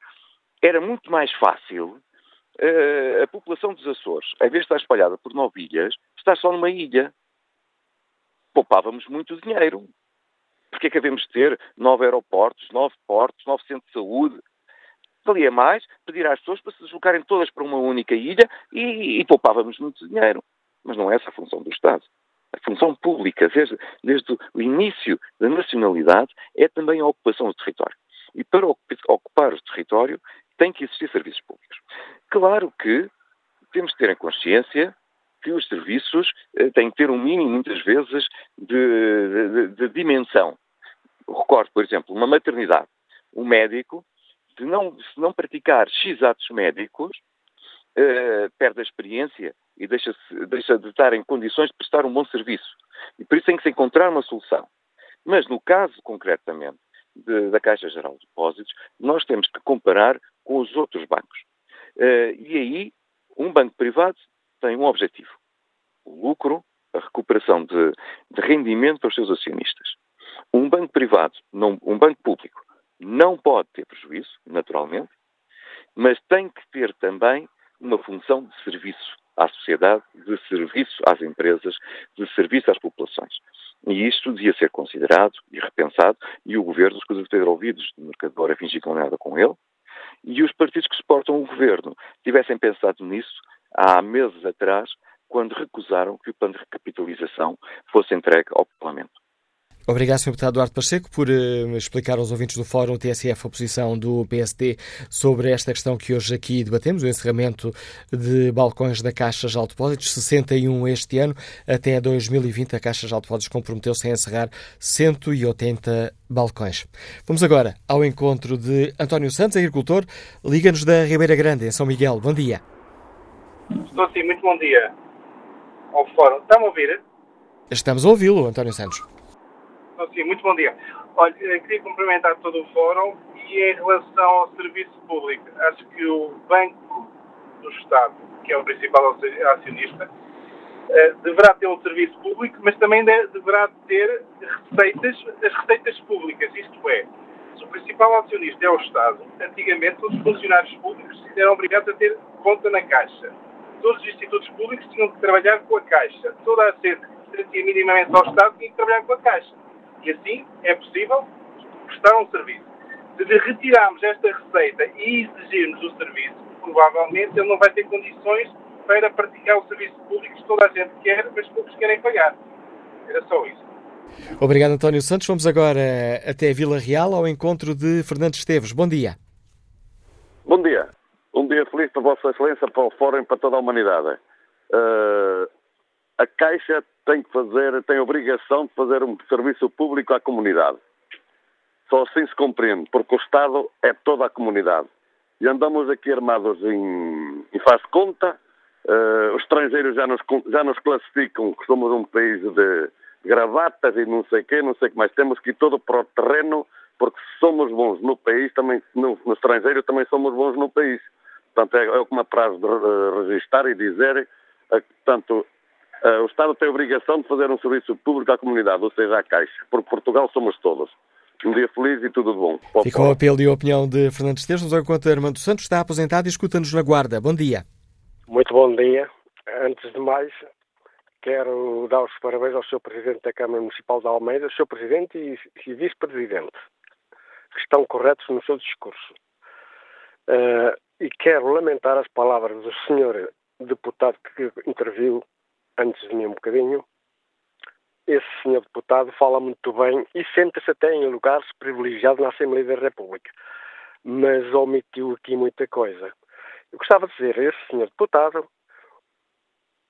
era muito mais fácil uh, a população dos Açores, em vez de estar espalhada por nove ilhas, estar só numa ilha. Poupávamos muito dinheiro. Porque é que devemos ter nove aeroportos, nove portos, nove centros de saúde, valia mais pedir às pessoas para se deslocarem todas para uma única ilha e, e poupávamos muito dinheiro. Mas não é essa a função do Estado. A função pública, desde, desde o início da nacionalidade, é também a ocupação do território. E para ocupar o território tem que existir serviços públicos. Claro que temos que ter em consciência que os serviços eh, têm que ter um mínimo, muitas vezes, de, de, de dimensão. Recordo, por exemplo, uma maternidade. Um médico se não, se não praticar X atos médicos, uh, perde a experiência e deixa, deixa de estar em condições de prestar um bom serviço. E por isso tem que se encontrar uma solução. Mas no caso, concretamente, de, da Caixa Geral de Depósitos, nós temos que comparar com os outros bancos. Uh, e aí, um banco privado tem um objetivo: o lucro, a recuperação de, de rendimento para os seus acionistas. Um banco privado, não, um banco público, não pode ter prejuízo, naturalmente, mas tem que ter também uma função de serviço à sociedade, de serviço às empresas, de serviço às populações. E isto devia ser considerado e repensado, e o governo escusa ter ouvidos de mercador a fingir que não nada com ele, e os partidos que suportam o governo tivessem pensado nisso há meses atrás, quando recusaram que o plano de recapitalização fosse entregue ao Parlamento. Obrigado, Sr. Deputado Eduardo Pacheco, por uh, explicar aos ouvintes do Fórum TSF a posição do PSD sobre esta questão que hoje aqui debatemos, o encerramento de balcões da Caixa de Depósitos, 61 este ano, até 2020 a Caixa de Depósitos comprometeu-se a encerrar 180 balcões. Vamos agora ao encontro de António Santos, agricultor, liga-nos da Ribeira Grande, em São Miguel. Bom dia. Estou sim, muito bom dia ao Fórum. Está-me a ouvir? Estamos a ouvi-lo, António Santos. Sim, muito bom dia. Olha, queria cumprimentar todo o Fórum e em relação ao serviço público, acho que o Banco do Estado, que é o principal acionista, eh, deverá ter um serviço público, mas também deverá ter receitas, as receitas públicas, isto é, se o principal acionista é o Estado, antigamente todos os funcionários públicos eram obrigados a ter conta na Caixa. Todos os institutos públicos tinham que trabalhar com a Caixa. Toda a gente que pertencia minimamente ao Estado tinha que trabalhar com a Caixa e assim é possível prestar um serviço. Se retirarmos esta receita e exigirmos o serviço, provavelmente ele não vai ter condições para praticar o serviço público que toda a gente quer, mas poucos querem pagar. Era só isso. Obrigado, António Santos. Vamos agora até Vila Real ao encontro de Fernando Esteves. Bom dia. Bom dia. Um dia feliz para Vossa Excelência, para o Fórum e para toda a humanidade. Uh, a Caixa tem que fazer, tem a obrigação de fazer um serviço público à comunidade. Só assim se compreende, porque o Estado é toda a comunidade. E andamos aqui armados em, em faz conta, uh, os estrangeiros já nos, já nos classificam que somos um país de gravatas e não sei o quê, não sei o que mais. Temos que ir todo para o terreno, porque se somos bons no país, também no, no estrangeiro também somos bons no país. Portanto, é, é o que me apraz de uh, registrar e dizer, uh, portanto, Uh, o Estado tem a obrigação de fazer um serviço público à comunidade, ou seja, à Caixa, porque Portugal somos todos. Um dia feliz e tudo de bom. Ficou o apelo e a opinião de Fernando Esteves, nos enquanto Armando Santos está aposentado e escuta-nos na Guarda. Bom dia. Muito bom dia. Antes de mais, quero dar os parabéns ao Sr. Presidente da Câmara Municipal de Almeida, Sr. Presidente e, e Vice-Presidente, que estão corretos no seu discurso. Uh, e quero lamentar as palavras do Sr. Deputado que interviu antes de mim um bocadinho, esse senhor deputado fala muito bem e senta-se até em lugares privilegiados na Assembleia da República, mas omitiu aqui muita coisa. Eu gostava de dizer a esse senhor deputado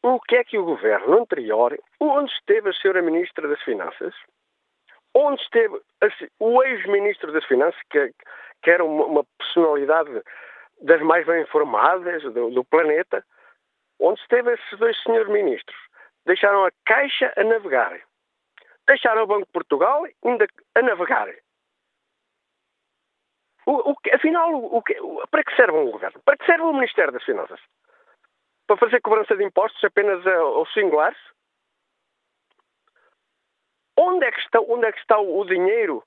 o que é que o governo anterior, onde esteve a senhora Ministra das Finanças, onde esteve o ex-ministro das Finanças, que, que era uma, uma, personalidade das mais bem informadas do, do planeta, onde esteve esses dois senhores ministros. Deixaram a Caixa a navegar. Deixaram o Banco de Portugal ainda a navegar. O, o, afinal, o, para que serve um governo? Para que serve o Ministério das Finanças? Para fazer cobrança de impostos apenas aos singulares? Onde é que está, onde é que está o dinheiro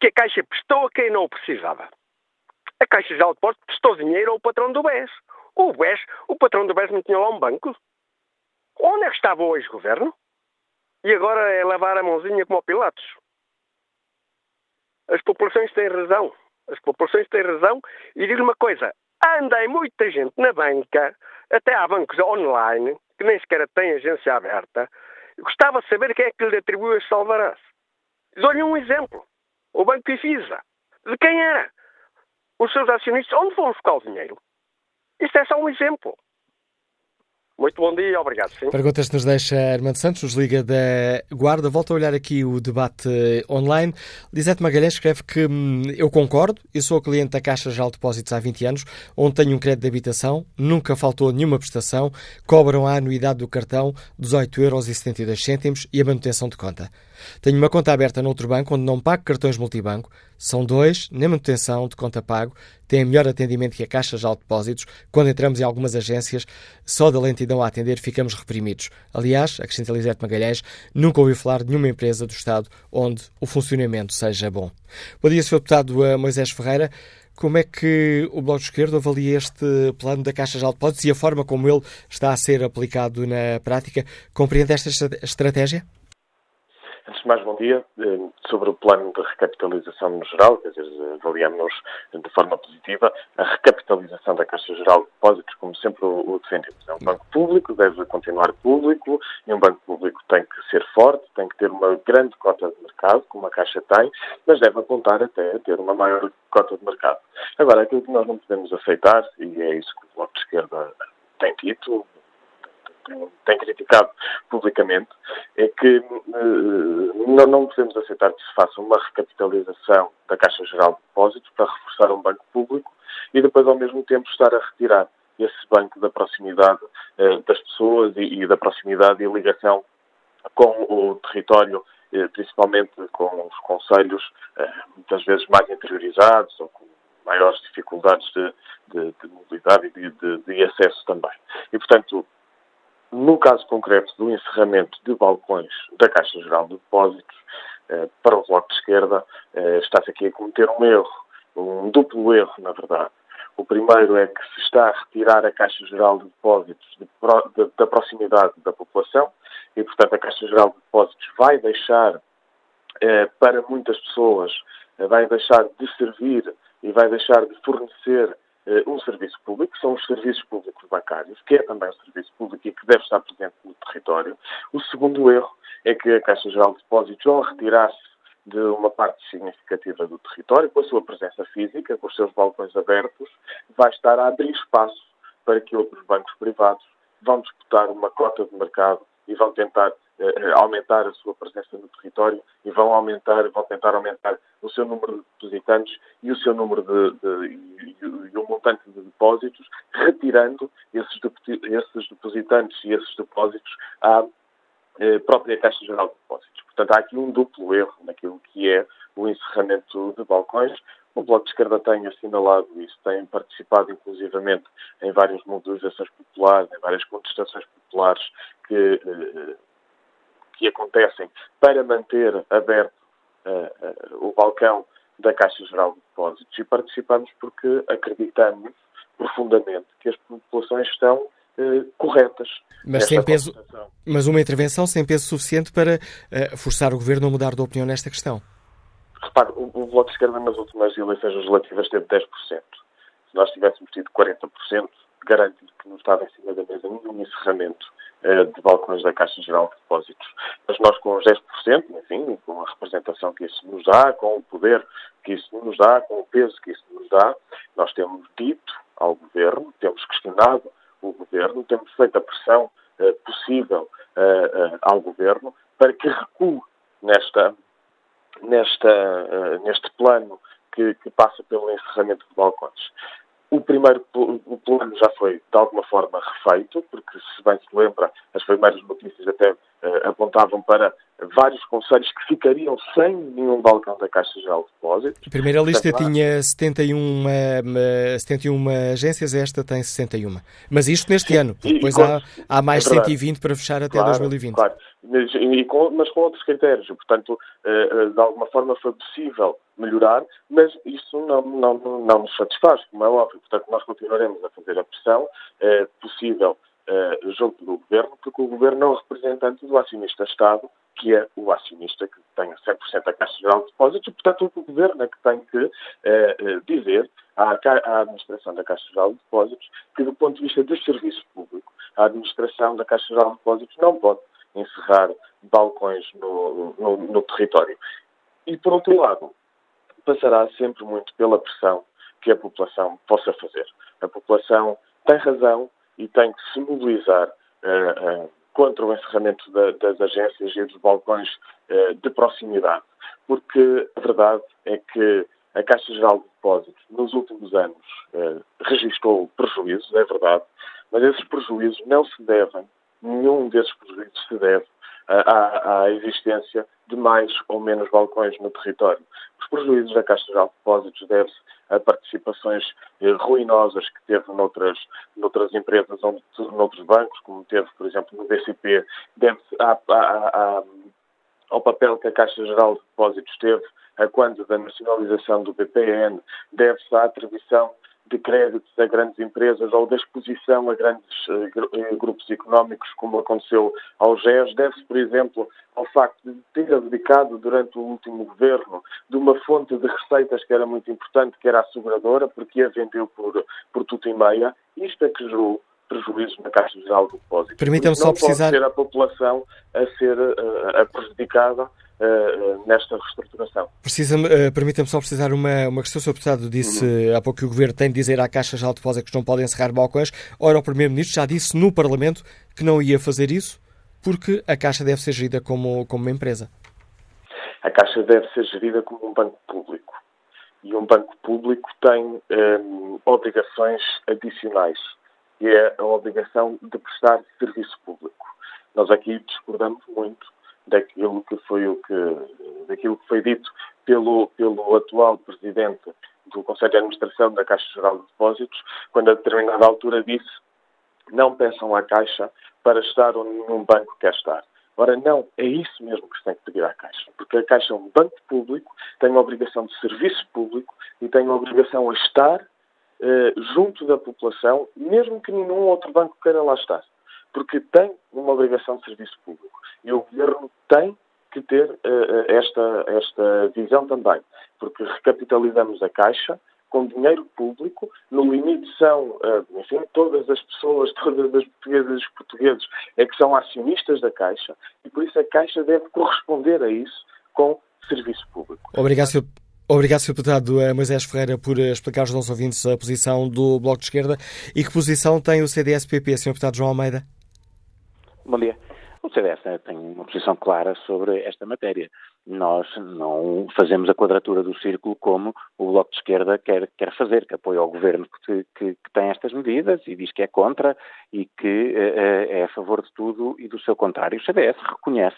que a Caixa prestou a quem não o precisava? A Caixa de Depósitos prestou dinheiro ao patrão do BES. O BES, o patrão do BES não tinha lá um banco. Onde é que estava o ex-governo? E agora é lavar a mãozinha como ao Pilatos. As populações têm razão. As populações têm razão. E digo uma coisa: andei muita gente na banca, até há bancos online, que nem sequer têm agência aberta. Gostava de saber quem é que lhe atribuiu esse alvarás. Dou-lhe um exemplo. O Banco Ifisa. De quem era? Os seus acionistas. Onde vão buscar o dinheiro? Isto é só um exemplo. Muito bom dia, obrigado. Sim. Perguntas que nos deixa Armando Santos, nos liga da Guarda. Volto a olhar aqui o debate online. Lisete Magalhães escreve que hum, eu concordo, eu sou cliente da Caixa Geral de Depósitos há 20 anos, onde tenho um crédito de habitação, nunca faltou nenhuma prestação, cobram a anuidade do cartão 18,72€ e a manutenção de conta. Tenho uma conta aberta noutro banco onde não pago cartões multibanco. São dois, nem manutenção de conta pago. Tem melhor atendimento que a Caixa de Depósitos. Quando entramos em algumas agências, só da lentidão a atender ficamos reprimidos. Aliás, acrescenta Elisete Magalhães, nunca ouvi falar de nenhuma empresa do Estado onde o funcionamento seja bom. Bom dia, Sr. Deputado eh, Moisés Ferreira. Como é que o Bloco de Esquerda avalia este plano da Caixa de Depósitos e a forma como ele está a ser aplicado na prática? Compreende esta estratégia? Antes de mais, bom dia. Eh, sobre o plano de recapitalização no geral, quer dizer, avaliamos de forma positiva a recapitalização da Caixa Geral de Depósitos, como sempre o defendemos. É um banco público, deve continuar público, e um banco público tem que ser forte, tem que ter uma grande cota de mercado, como a Caixa tem, mas deve apontar até a ter uma maior cota de mercado. Agora, aquilo que nós não podemos aceitar, e é isso que o Bloco de Esquerda tem dito, tem criticado publicamente, é que uh, não, não podemos aceitar que se faça uma recapitalização da Caixa Geral de Depósitos para reforçar um banco público e depois, ao mesmo tempo, estar a retirar esse banco da proximidade uh, das pessoas e, e, da proximidade e ligação com o território, uh, principalmente com os conselhos, muitas vezes mais interiorizados ou com maiores dificuldades de, de, de mobilidade e de, de, acesso também. E, portanto, no caso concreto do encerramento de balcões da Caixa Geral de Depósitos, eh, para o Bloco de Esquerda, eh, está-se aqui a cometer um erro, um duplo erro, na verdade. O primeiro é que se está a retirar a Caixa Geral de Depósitos de, de, da proximidade da população e, portanto, a Caixa Geral de Depósitos vai deixar, eh, para muitas pessoas, eh, vai deixar de servir e vai deixar de fornecer um serviço público, são os serviços públicos bancários, que é também um serviço público e que deve estar presente no território. O segundo erro é que a Caixa Geral de Depósitos, ao retirar-se de uma parte significativa do território, com a sua presença física, com os seus balcões abertos, vai estar a abrir espaço para que outros bancos privados vão disputar uma cota de mercado e vão tentar eh, aumentar a sua presença no território e vão aumentar, vão tentar aumentar o seu número de depositantes e o seu número de, de e, o montante de depósitos, retirando esses, esses depositantes e esses depósitos à eh, própria Caixa Geral de Depósitos. Portanto, há aqui um duplo erro naquilo que é o encerramento de balcões. O Bloco de Esquerda tem assinalado isso, tem participado inclusivamente em várias mobilizações populares, em várias contestações populares que eh, que acontecem para manter aberto uh, uh, o balcão da Caixa Geral de Depósitos e participamos porque acreditamos profundamente que as populações estão uh, corretas. Mas, sem peso, mas uma intervenção sem peso suficiente para forçar o Governo a mudar de opinião nesta questão? Repare, o, o Bloco de Esquerda nas últimas eleições legislativas teve 10%. Se nós tivéssemos tido 40%, garanto que não estava em cima da mesa nenhum encerramento de balcões da Caixa Geral de Depósitos. Mas nós com os 10%, enfim, com a representação que isso nos dá, com o poder que isso nos dá, com o peso que isso nos dá, nós temos dito ao Governo, temos questionado o Governo, temos feito a pressão uh, possível uh, ao Governo para que recue nesta, nesta, neste plano que, que, passa pelo encerramento de balcões. O primeiro o plano já foi, de alguma forma, refeito, porque, se bem se lembra, as primeiras notícias até uh, apontavam para vários conselhos que ficariam sem nenhum balcão da Caixa Geral de Depósitos. A primeira lista Portanto, tinha 71, 71 agências, esta tem 61. Mas isto neste ano, depois há, há mais é 120 para fechar até claro, 2020. Claro, mas, com, outros critérios. Portanto, uh, de alguma forma foi possível melhorar, mas isso não, não, não nos satisfaz, como é óbvio. Portanto, nós continuaremos a fazer a pressão é possível junto do Governo, porque o Governo é o representante do acionista-Estado, que é o acionista que tem 100% a Caixa Geral de Depósitos, e, portanto, o Governo é que tem que dizer à, à Administração da Caixa Geral de Depósitos que, do ponto de vista de serviço público, a Administração da Caixa Geral de Depósitos não pode encerrar balcões no, no, no território. E, por outro lado, passará sempre muito pela pressão que a população possa fazer. A população tem razão e tem que se mobilizar uh, uh, contra o encerramento da, das agências e dos balcões uh, de proximidade, porque a verdade é que a Caixa Geral de Depósitos, nos últimos anos, registrou prejuízos, é verdade, mas esses prejuízos não se devem, nenhum desses prejuízos se deve à, à existência de mais ou menos balcões no território. Os prejuízos da Caixa de Depósitos devem-se a participações eh, ruinosas que teve noutras, noutras empresas, onde, noutros bancos, como teve, por exemplo, no BCP, deve-se ao papel que a Caixa Geral de Depósitos teve a quando da nacionalização do BPN, deve-se à atribuição de créditos a grandes empresas ou da exposição a grandes uh, grupos económicos, como aconteceu ao GES, deve-se, por exemplo, ao facto de ter abdicado durante o último governo de uma fonte de receitas que era muito importante, que era a seguradora, porque a vendeu por, por tudo e meia. Isto é que gerou prejuízo na Caixa Geral do Depósito. Permita-me só precisar... pode ser a população a ser uh, a prejudicada Uh, nesta reestruturação. Uh, Permita-me só precisar uma, uma questão. O Sr. Deputado disse uhum. há pouco que o Governo tem de dizer à Caixa Geral de Depósitos que não podem encerrar balcões. Ora, o Primeiro-Ministro já disse no Parlamento que não ia fazer isso porque a Caixa deve ser gerida como, como uma empresa. A Caixa deve ser gerida como um banco público. E um banco público tem um, obrigações adicionais que é a obrigação de prestar serviço público. Nós aqui discordamos muito daquilo que foi o que daquilo que foi dito pelo pelo atual presidente do Conselho de Administração da Caixa Geral de Depósitos, quando a determinada altura disse não peçam à Caixa para estar onde nenhum banco quer estar. Ora, não, é isso mesmo que se tem que pedir à Caixa, porque a Caixa é um banco público, tem a obrigação de serviço público e tem a obrigação a estar eh, junto da população, mesmo que nenhum outro banco queira lá estar, porque tem uma obrigação de serviço público. E o Governo tem que ter uh, esta, esta visão também, porque recapitalizamos a Caixa com dinheiro público, no limite são, uh, enfim, todas as pessoas, todas as portuguesas e portugueses é que são acionistas da Caixa, e por isso a Caixa deve corresponder a isso com serviço público. Obrigado, Sr. Obrigado, Sr. Deputado eh, Moisés Ferreira, por eh, explicar aos nossos ouvintes a posição do Bloco de Esquerda. E que posição tem o CDS-PP, Sr. Deputado João Almeida? Bom dia. O CDS eh, tem uma posição clara sobre esta matéria. Nós não fazemos a quadratura do círculo como o Bloco de Esquerda quer, quer fazer, que apoia o governo que, que, que, tem estas medidas e diz que é contra e que é a favor de tudo e do seu contrário. O CDS reconhece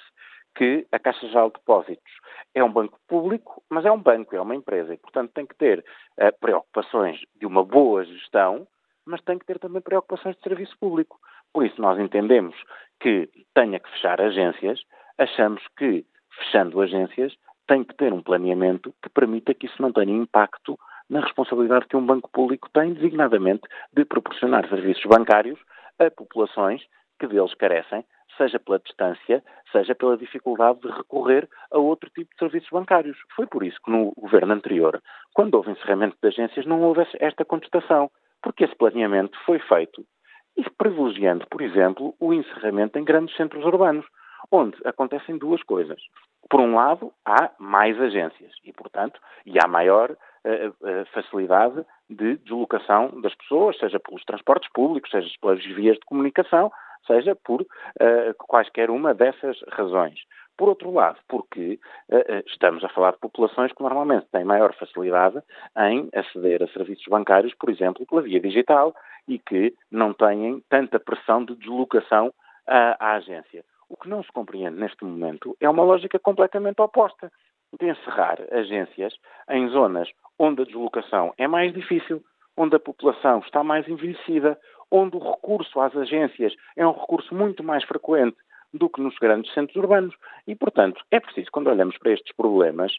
que a Caixa Geral de Depósitos é um banco público, mas é um banco, é uma empresa, e portanto tem que ter uh, preocupações de uma boa gestão, mas tem que ter também preocupações de serviço público. Por isso nós entendemos que tenha que fechar agências, achamos que fechando agências tem que ter um planeamento que permita que isso não tenha impacto na responsabilidade que um banco público tem, designadamente de proporcionar serviços bancários a populações que deles carecem, seja pela distância, seja pela dificuldade de recorrer a outro tipo de serviços bancários. Foi por isso que no governo anterior, quando houve encerramento de agências, não houve esta contestação, porque esse planeamento foi feito e privilegiando, por exemplo, o encerramento em grandes centros urbanos, onde acontecem duas coisas. Por um lado, há mais agências e, portanto, e há maior uh, uh, facilidade de deslocação das pessoas, seja pelos transportes públicos, seja pelas vias de comunicação, seja por uh, quaisquer uma dessas razões. Por outro lado, porque uh, estamos a falar de populações que normalmente têm maior facilidade em aceder a serviços bancários, por exemplo, pela via digital e que não têm tanta pressão de deslocação à, à agência. O que não se compreende neste momento é uma lógica completamente oposta de encerrar agências em zonas onde a deslocação é mais difícil, onde a população está mais envelhecida, onde o recurso às agências é um recurso muito mais frequente do que nos grandes centros urbanos. E, portanto, é preciso, quando olhamos para estes problemas,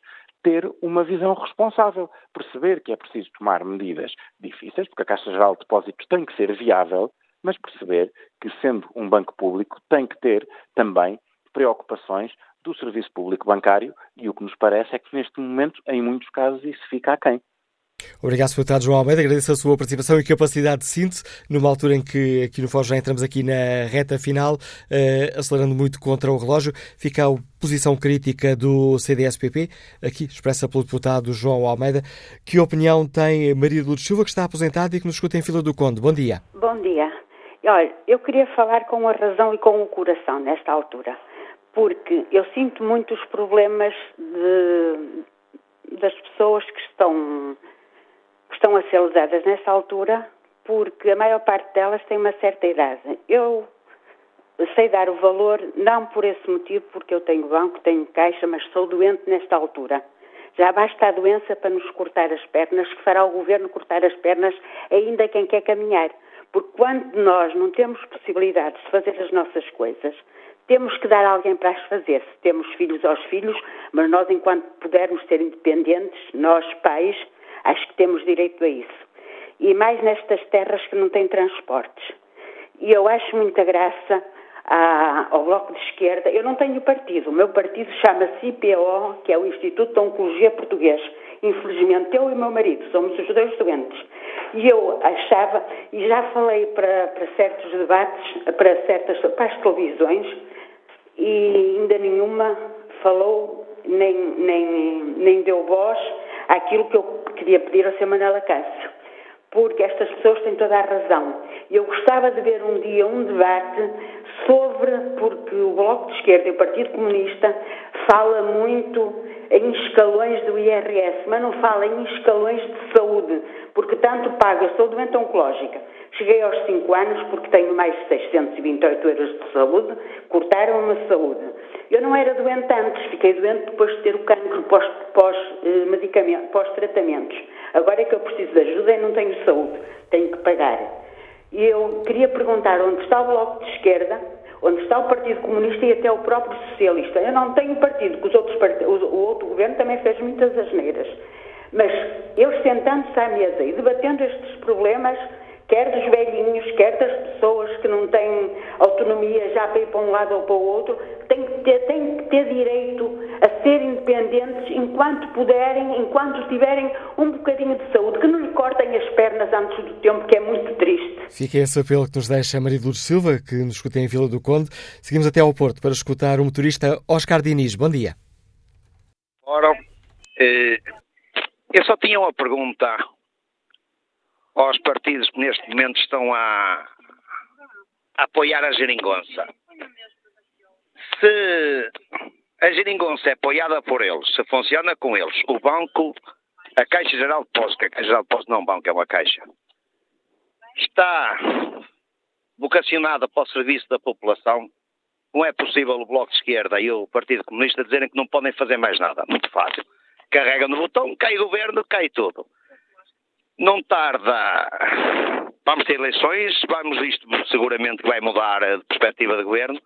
ter uma visão responsável, perceber que é preciso tomar medidas difíceis, porque a Caixa Geral de Depósitos tem que ser viável, mas perceber que, sendo um banco público, tem que ter também preocupações do serviço público bancário e o que nos parece é que, neste momento, em muitos casos, isso fica aquém. Obrigado, Sr. Deputado João Almeida. Agradeço a sua participação e capacidade de síntese, numa altura em que aqui no Fórum já entramos aqui na reta final, uh, acelerando muito contra o relógio. Fica a posição crítica do CDSPP, aqui expressa pelo deputado João Almeida. Que opinião tem Maria de Lourdes Silva, que está aposentada e que nos escuta em fila do Conde? Bom dia. Bom dia. Olha, eu queria falar com a razão e com o coração nesta altura, porque eu sinto muitos problemas de, das pessoas que estão estão a ser usadas nessa altura porque a maior parte delas tem uma certa idade. Eu sei dar o valor, não por esse motivo, porque eu tenho banco, tenho caixa, mas sou doente nesta altura. Já basta a doença para nos cortar as pernas, que fará o governo cortar as pernas ainda quem quer caminhar. Porque quando nós não temos possibilidades de fazer as nossas coisas, temos que dar alguém para as fazer. Se temos filhos aos filhos, mas nós, enquanto pudermos ser independentes, nós pais, Acho que temos direito a isso. e mais nestas terras que não têm transportes. E eu acho muita graça ao Bloco de Esquerda. Eu não tenho partido, o meu partido chama-se IPO, que é o Instituto de Oncologia Português. Infelizmente, eu e meu marido somos os dois doentes. E eu achava, e já falei para, para certos debates, para certas para as televisões, e ainda nenhuma falou, nem, nem, nem deu voz àquilo que eu queria pedir ao Sr. Manela Cássio porque estas pessoas têm toda a razão. Eu gostava de ver um dia um debate sobre, porque o Bloco de Esquerda e o Partido Comunista fala muito em escalões do IRS, mas não fala em escalões de saúde, porque tanto paga, sou doente oncológica, cheguei aos 5 anos porque tenho mais de 628 euros de saúde, cortaram-me a saúde. Eu não era doente antes, fiquei doente depois de ter o cancro pós-tratamentos. Pós, pós Agora é que eu preciso de ajuda e não tenho saúde, tenho que pagar. E eu queria perguntar onde está o Bloco de Esquerda, onde está o Partido Comunista e até o próprio Socialista. Eu não tenho partido, que os outros o outro governo também fez muitas asneiras. Mas eles sentando-se à mesa e debatendo estes problemas, quer dos velhinhos, quer das pessoas que não têm autonomia já para ir para um lado ou para o outro, têm que ter, têm que ter direito a ser independentes enquanto puderem, enquanto tiverem um bocadinho de saúde, que não lhe cortem as pernas antes do tempo, que é muito triste. Fica esse apelo que nos deixa Maria Lourdes Silva, que nos escuta em Vila do Conde. Seguimos até ao Porto para escutar o motorista Oscar Diniz. Bom dia. Ora, eh, eu só tinha uma pergunta aos partidos que neste momento estão a, a apoiar a geringonça. Se a geringonça é apoiada por eles, se funciona com eles, o banco, a Caixa Geral de Depósitos, que a Caixa Geral de Depósitos não é um banco, é uma caixa, está vocacionada para o serviço da população, não é possível o Bloco de Esquerda e o Partido Comunista dizerem que não podem fazer mais nada. Muito fácil. Carrega no botão, cai governo, cai tudo. Não tarda. Vamos ter eleições, vamos isto seguramente vai mudar a perspectiva de governo.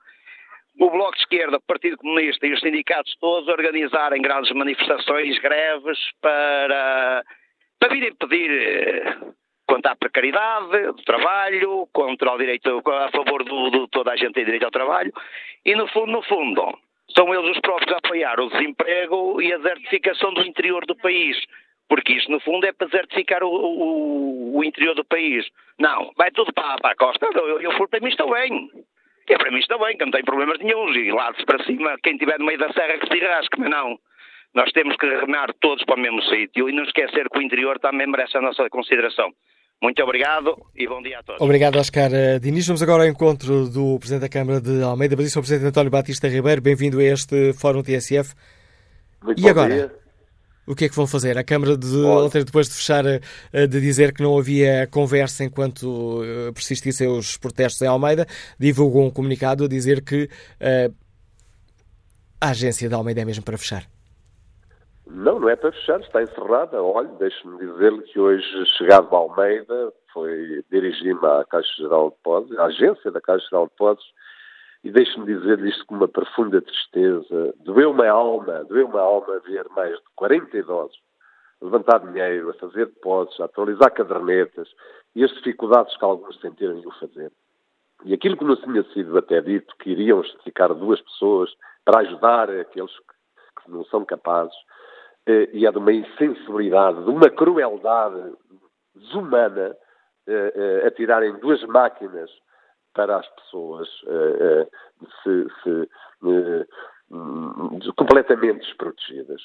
O Bloco de Esquerda, o Partido Comunista e os sindicatos todos organizarem grandes manifestações, greves para, para virem pedir eh, quanto à precariedade do trabalho, contra o direito, a favor de toda a gente tem direito ao trabalho, e no fundo, no fundo, são eles os próprios a apoiar o desemprego e a desertificação do interior do país. Porque isto, no fundo, é para desertificar o, o, o interior do país. Não, vai tudo para, para a costa. Eu, eu for para mim estou bem. É para mim está bem, que não tem problemas nenhum. E lá de para cima, quem estiver no meio da serra que se rasque, mas não. Nós temos que remar todos para o mesmo sítio e não esquecer que o interior também merece a nossa consideração. Muito obrigado e bom dia a todos. Obrigado, Oscar Diniz. Vamos agora ao encontro do Presidente da Câmara de Almeida, mas isso é o Presidente António Batista Ribeiro. Bem-vindo a este Fórum TSF. Muito e agora? Dia. O que é que vão fazer? A Câmara, de, ontem, depois de fechar, eh, de dizer que não havia conversa enquanto eh, persistissem os protestos em Almeida, divulgou um comunicado a dizer que uh, a agência de Almeida é mesmo para fechar. Não, não é para fechar, está encerrada. Olha, deixe-me dizer-lhe que hoje, chegado a Almeida, foi dirigir-me à Caixa Geral de Depósitos, à agência da Caixa Geral de Depósitos, e deixe-me dizer isto com uma profunda tristeza. Doeu-me a alma, doeu-me a alma ver mais de 40 idosos levantar dinheiro, a fazer depósitos, a atualizar cadernetas e as dificuldades que alguns sentiram em o fazer. E aquilo que nos tinha sido até dito, que iriam justificar duas pessoas para ajudar aqueles que não são capazes, eh, e é de uma insensibilidade, de uma crueldade desumana, eh, eh, a tirarem duas máquinas para as pessoas uh, uh, se, se uh, completamente desprotegidas.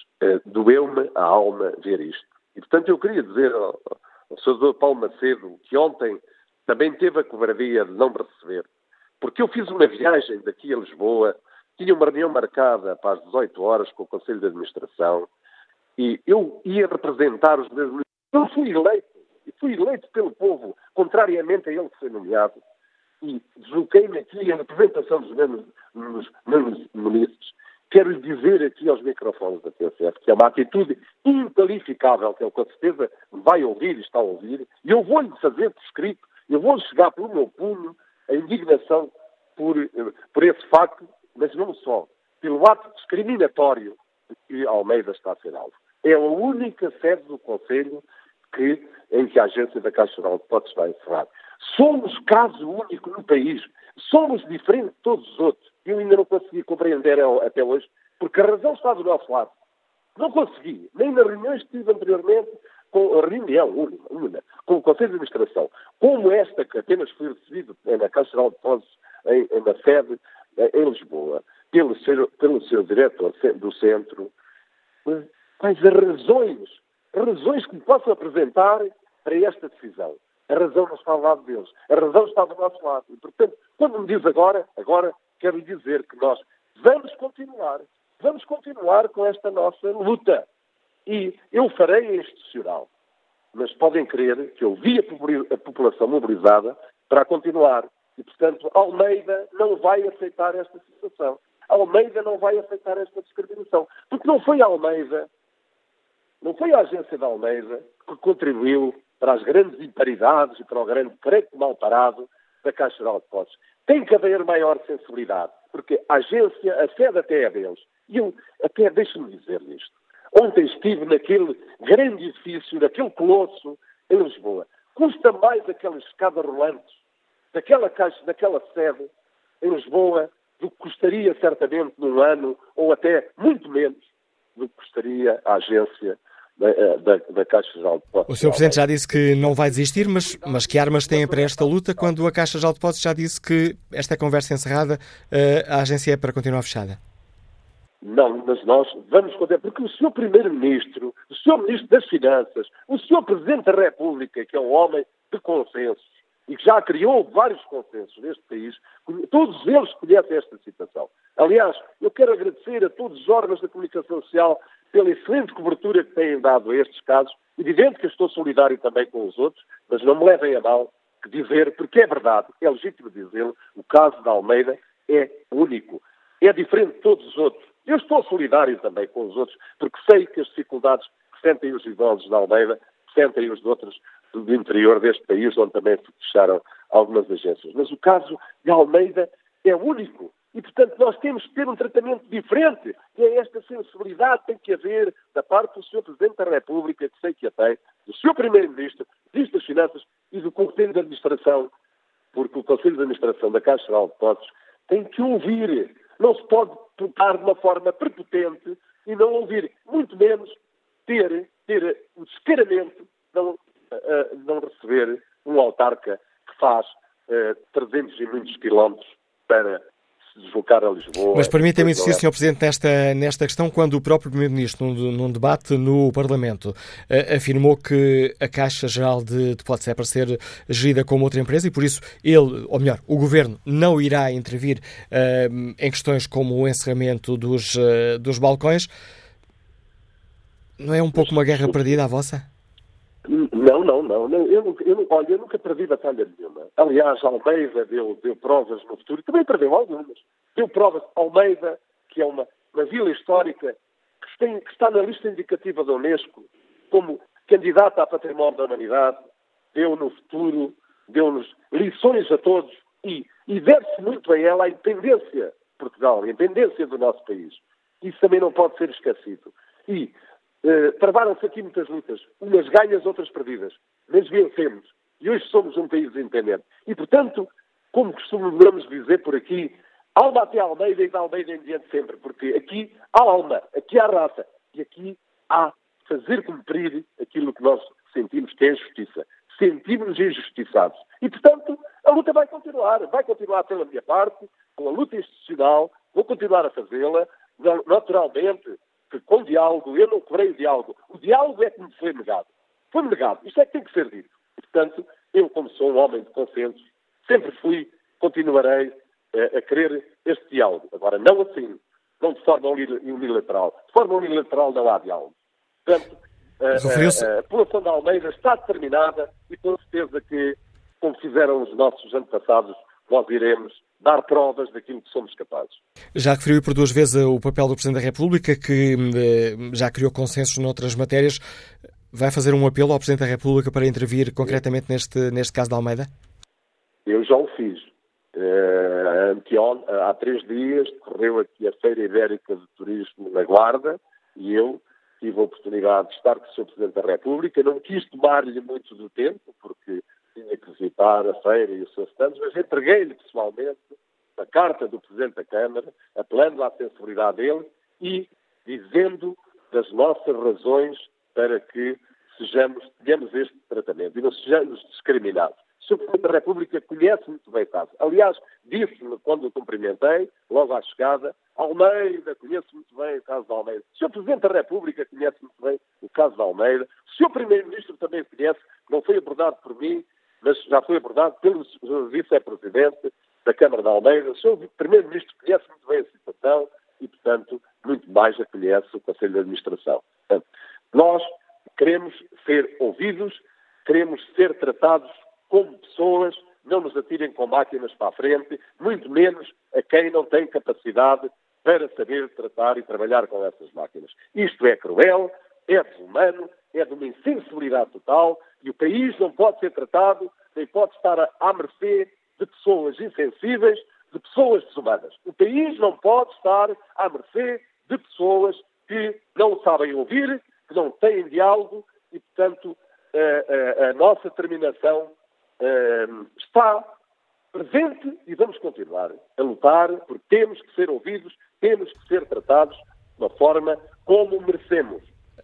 Doeu-me a alma ver isto. E, portanto, eu queria dizer ao, ao Sr. Paulo Macedo que ontem também teve a covardia de não me receber, porque eu fiz uma viagem daqui a Lisboa, tinha uma reunião marcada para as 18 horas com o Conselho de Administração e eu ia representar os meus. Eu fui eleito, e fui eleito pelo povo, contrariamente a ele que foi nomeado e desloquei-me aqui em representação dos meus, ministros, quero dizer aqui aos microfones da TSF que é uma atitude inqualificável, que ele com certeza vai ouvir e está a ouvir, e eu vou-lhe fazer por escrito, eu vou chegar pelo meu punho a indignação por, por esse facto, mas não só, pelo ato discriminatório que Almeida está a ser alvo. É a única sede do Conselho que, em que a agência da Caixa Geral de Depósitos está encerrada. Somos caso único no país. Somos diferentes de todos os outros. Eu ainda não consegui compreender até hoje, porque a razão está do nosso lado. Não consegui, nem nas reuniões que tive anteriormente, com a reunião única, com o Conselho de Administração, como esta que apenas foi recebida na Caixa de Depósitos na sede em Lisboa, pelo seu, pelo seu diretor do centro, quais as razões, razões que me possam apresentar para esta decisão. A razão não está ao lado deles. A razão está do nosso lado. E, portanto, quando me diz agora, agora quero lhe dizer que nós vamos continuar, vamos continuar com esta nossa luta. E eu farei a institucional. Mas podem crer que eu vi a população mobilizada para continuar. E, portanto, Almeida não vai aceitar esta situação. Almeida não vai aceitar esta discriminação. Porque não foi Almeida, não foi a agência da Almeida que contribuiu para as grandes imparidades e para o grande crédito mal parado da Caixa Geral de Depósitos. Tem que haver maior sensibilidade, porque a agência, a sede até é deles. E eu, até deixe-me dizer isto. Ontem estive naquele grande edifício, naquele colosso em Lisboa. Custa mais aquelas escadas rolantes daquela caixa, daquela sede em Lisboa do que custaria certamente num ano, ou até muito menos do que custaria a agência da, eh, da, da Caixa Geral de Depósitos. O Sr. Presidente já disse que não vai desistir, mas, mas que armas têm para esta luta quando a Caixa Geral de Depósitos já disse que esta conversa encerrada, eh, a agência é para continuar fechada? Não, mas nós vamos contar, porque o Sr. Primeiro-Ministro, o Sr. Ministro das Finanças, o Sr. Presidente da República, que é um homem de consensos, e que já criou vários consensos neste país, todos eles conhecem esta situação. Aliás, eu quero agradecer a todos os órgãos da comunicação social pela excelente cobertura que têm dado a estes casos. Evidente que eu estou solidário também com os outros, mas não me levem a mal que dizer, porque é verdade, é legítimo dizê-lo, o caso da Almeida é único. É diferente de todos os outros. Eu estou solidário também com os outros, porque sei que as dificuldades que sentem os idosos da Almeida sentem os de outros do interior deste país, onde também fecharam algumas agências. Mas o caso de Almeida é único. E, portanto, nós temos que ter um tratamento diferente, que é esta sensibilidade que tem que haver da parte do Sr. Presidente da República, que sei que a tem, do Sr. Primeiro-Ministro, Ministro das Finanças e do Conselho de Administração, porque o Conselho de Administração da Caixa Geral de Depósitos tem que ouvir. Não se pode tocar de uma forma prepotente e não ouvir, muito menos ter, ter o descaramento uh, não receber um autarca que faz uh, 300 e muitos quilómetros para se deslocar a Lisboa. Mas permita-me insistir, Sr. Presidente, nesta, nesta questão, quando o próprio Primeiro-Ministro, num, num, debate no Parlamento, uh, afirmou que a Caixa Geral de Depósitos é para ser gerida como outra empresa e, por isso, ele, ou melhor, o Governo, não irá intervir uh, em questões como o encerramento dos, uh, dos balcões. Não é um pouco uma guerra perdida a vossa? Não, não. Eu, eu, olha, eu nunca perdi batalha nenhuma. Aliás, Almeida deu, deu provas no futuro, também perdeu algumas. Deu provas. Almeida, que é uma, uma vila histórica que, tem, que está na lista indicativa da Unesco como candidata a património da humanidade, deu no futuro, deu-nos lições a todos e, e deve-se muito a ela a independência de Portugal, a independência do nosso país. Isso também não pode ser esquecido. E Uh, Travaram-se aqui muitas lutas, umas ganhas, outras perdidas, mas vencemos. E hoje somos um país independente. E, portanto, como costumamos dizer por aqui, alma até Almeida e da Almeida em diante sempre, porque aqui há alma, aqui há raça, e aqui há fazer cumprir aquilo que nós sentimos que é justiça. Sentimos injustiçados. E, portanto, a luta vai continuar. Vai continuar pela minha parte, com a luta institucional, vou continuar a fazê-la, naturalmente, que com diálogo, eu não cobrei o diálogo. O diálogo é que me foi negado. Foi-me negado. Isto é que tem que ser dito. Portanto, eu, como sou um homem de consenso, sempre fui, continuarei eh, a querer este diálogo. Agora, não assim, não de forma unilateral. De forma unilateral não há diálogo. Portanto, a, a, a, a população da Almeida está determinada e com certeza que, como fizeram os nossos antepassados, nós iremos dar provas daquilo que somos capazes. Já referiu por duas vezes o papel do Presidente da República, que eh, já criou consensos noutras matérias. Vai fazer um apelo ao Presidente da República para intervir concretamente neste, neste caso da Almeida? Eu já o fiz. Uh, há três dias decorreu aqui a Feira Ibérica de Turismo na Guarda e eu tive a oportunidade de estar com o Sr. Presidente da República, não quis tomar-lhe muito do tempo, porque tinha que visitar a feira e os seus stands, mas entreguei-lhe pessoalmente a carta do Presidente da Câmara, apelando à sensibilidade dele e dizendo das nossas razões para que sejamos, tenhamos este tratamento e não sejamos discriminados. O Sr. Presidente da República conhece muito bem o caso. Aliás, disse-me quando o cumprimentei, logo à chegada, Almeida, conheço muito bem o caso de Almeida. O Sr. Presidente da República conhece muito bem o caso de Almeida. O Sr. Primeiro-Ministro também conhece, não foi abordado por mim, mas já foi abordado pelo Vice-Presidente da Câmara de Almeida. O Sr. Primeiro-Ministro conhece muito bem a situação e, portanto, muito mais a conhece o Conselho de Administração. Portanto, nós queremos ser ouvidos, queremos ser tratados como pessoas, não nos atirem com máquinas para a frente, muito menos a quem não tem capacidade para saber tratar e trabalhar com essas máquinas. Isto é cruel, é desumano, é de uma insensibilidade total e o país não pode ser tratado, nem pode estar à mercê de pessoas insensíveis, de pessoas desumanas. O país não pode estar à mercê de pessoas que não sabem ouvir, que não têm diálogo e, portanto, a, a, a nossa determinação está presente e vamos continuar a lutar porque temos que ser ouvidos, temos que ser tratados de uma forma como merecemos.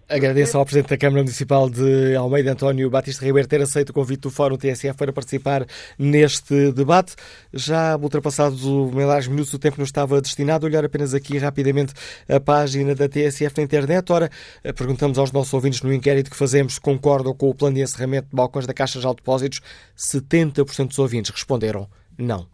Agradeço ao Presidente da Câmara Municipal de Almeida, António Batista Ribeiro, ter aceito o convite do Fórum TSF para participar neste debate. Já ultrapassados os minutos do tempo nos estava destinado, olhar apenas aqui rapidamente a página da TSF na internet. Ora, perguntamos aos nossos ouvintes no inquérito que fazemos se concordam com o plano de encerramento de balcões da Caixa de Depósitos. 70% dos ouvintes responderam não.